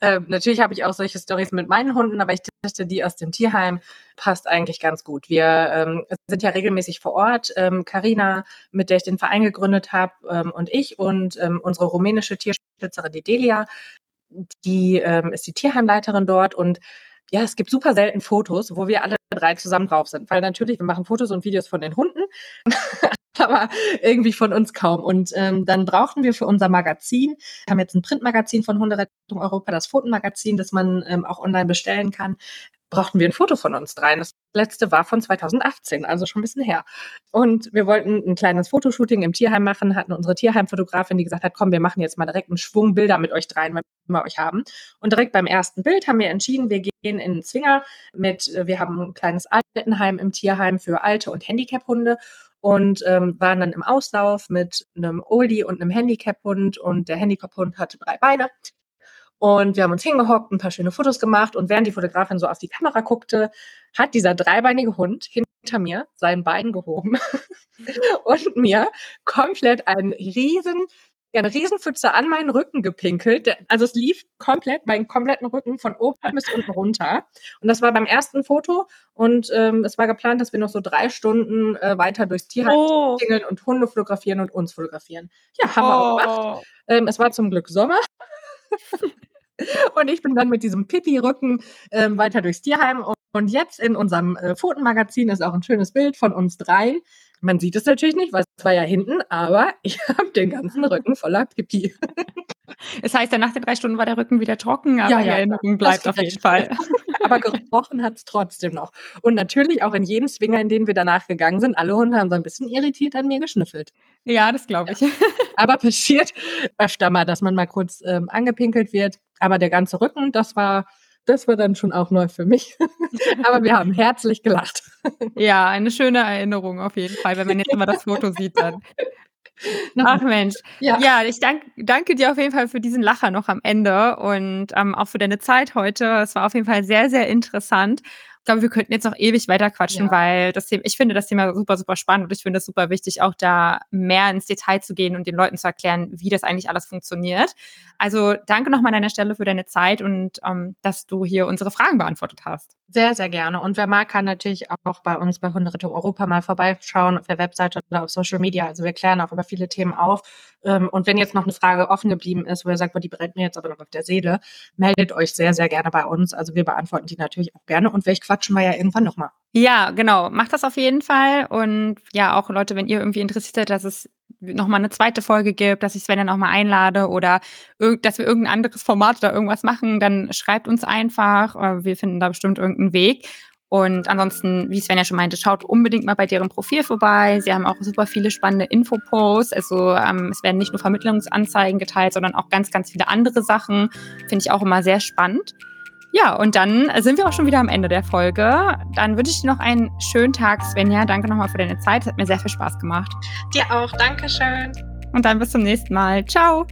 äh, natürlich habe ich auch solche Stories mit meinen Hunden, aber ich dachte, die aus dem Tierheim passt eigentlich ganz gut. Wir ähm, sind ja regelmäßig vor Ort. Karina, ähm, mit der ich den Verein gegründet habe, ähm, und ich und ähm, unsere rumänische Tierschützerin, die Delia, die ähm, ist die Tierheimleiterin dort und ja, es gibt super selten Fotos, wo wir alle drei zusammen drauf sind. Weil natürlich, wir machen Fotos und Videos von den Hunden, aber irgendwie von uns kaum. Und ähm, dann brauchten wir für unser Magazin, wir haben jetzt ein Printmagazin von Hunderettung Europa, das Fotomagazin, das man ähm, auch online bestellen kann, brauchten wir ein Foto von uns dreien. Das letzte war von 2018, also schon ein bisschen her. Und wir wollten ein kleines Fotoshooting im Tierheim machen, hatten unsere Tierheimfotografin, die gesagt hat, komm, wir machen jetzt mal direkt einen Schwung Bilder mit euch dreien, weil wir euch haben. Und direkt beim ersten Bild haben wir entschieden, wir gehen in den Zwinger mit, wir haben ein kleines Altenheim im Tierheim für alte und Handicap-Hunde und ähm, waren dann im Auslauf mit einem Oldie und einem Handicap-Hund und der Handicap-Hund hatte drei Beine. Und wir haben uns hingehockt, ein paar schöne Fotos gemacht und während die Fotografin so auf die Kamera guckte, hat dieser dreibeinige Hund hinter mir sein Bein gehoben und mir komplett einen riesen eine Riesenpfütze an meinen Rücken gepinkelt. Also es lief komplett, meinen kompletten Rücken von oben bis unten runter. Und das war beim ersten Foto. Und ähm, es war geplant, dass wir noch so drei Stunden äh, weiter durchs Tierheim oh. und Hunde fotografieren und uns fotografieren. Ja, haben oh. wir auch gemacht. Ähm, es war zum Glück Sommer. Und ich bin dann mit diesem Pipi-Rücken ähm, weiter durchs Tierheim. Und jetzt in unserem äh, Fotenmagazin ist auch ein schönes Bild von uns drei. Man sieht es natürlich nicht, weil es war ja hinten, aber ich habe den ganzen Rücken voller Pipi. Es heißt, nach den drei Stunden war der Rücken wieder trocken, aber ja, ja, die Erinnerung bleibt auf jeden Fall. aber gerochen hat es trotzdem noch. Und natürlich auch in jedem Swinger, in den wir danach gegangen sind, alle Hunde haben so ein bisschen irritiert an mir geschnüffelt. Ja, das glaube ich. Ja. Aber passiert öfter mal, dass man mal kurz ähm, angepinkelt wird. Aber der ganze Rücken, das war das war dann schon auch neu für mich. Aber wir haben herzlich gelacht. Ja, eine schöne Erinnerung auf jeden Fall, wenn man jetzt immer das Foto sieht dann. Ach Mensch. Ja, ja ich dank, danke dir auf jeden Fall für diesen Lacher noch am Ende und ähm, auch für deine Zeit heute. Es war auf jeden Fall sehr, sehr interessant. Ich glaube, wir könnten jetzt noch ewig weiter quatschen, ja. weil das Thema, ich finde das Thema super, super spannend und ich finde es super wichtig, auch da mehr ins Detail zu gehen und den Leuten zu erklären, wie das eigentlich alles funktioniert. Also danke nochmal an deiner Stelle für deine Zeit und ähm, dass du hier unsere Fragen beantwortet hast. Sehr, sehr gerne. Und wer mag, kann natürlich auch bei uns bei Hunderettung Europa mal vorbeischauen auf der Webseite oder auf Social Media. Also wir klären auch über viele Themen auf. Ähm, und wenn jetzt noch eine Frage offen geblieben ist, wo ihr sagt, die brennt mir jetzt aber noch auf der Seele, meldet euch sehr, sehr gerne bei uns. Also wir beantworten die natürlich auch gerne. Und vielleicht quatschen wir ja irgendwann nochmal. Ja, genau. Macht das auf jeden Fall. Und ja, auch Leute, wenn ihr irgendwie interessiert seid, dass es nochmal eine zweite Folge gibt, dass ich Sven dann nochmal einlade oder dass wir irgendein anderes Format oder irgendwas machen, dann schreibt uns einfach. Äh, wir finden da bestimmt irgendeinen Weg. Und ansonsten, wie Sven ja schon meinte, schaut unbedingt mal bei deren Profil vorbei. Sie haben auch super viele spannende Infoposts. Also ähm, es werden nicht nur Vermittlungsanzeigen geteilt, sondern auch ganz, ganz viele andere Sachen. Finde ich auch immer sehr spannend. Ja, und dann äh, sind wir auch schon wieder am Ende der Folge. Dann wünsche ich dir noch einen schönen Tag, Svenja. Danke nochmal für deine Zeit. Es hat mir sehr viel Spaß gemacht. Dir auch. Dankeschön. Und dann bis zum nächsten Mal. Ciao.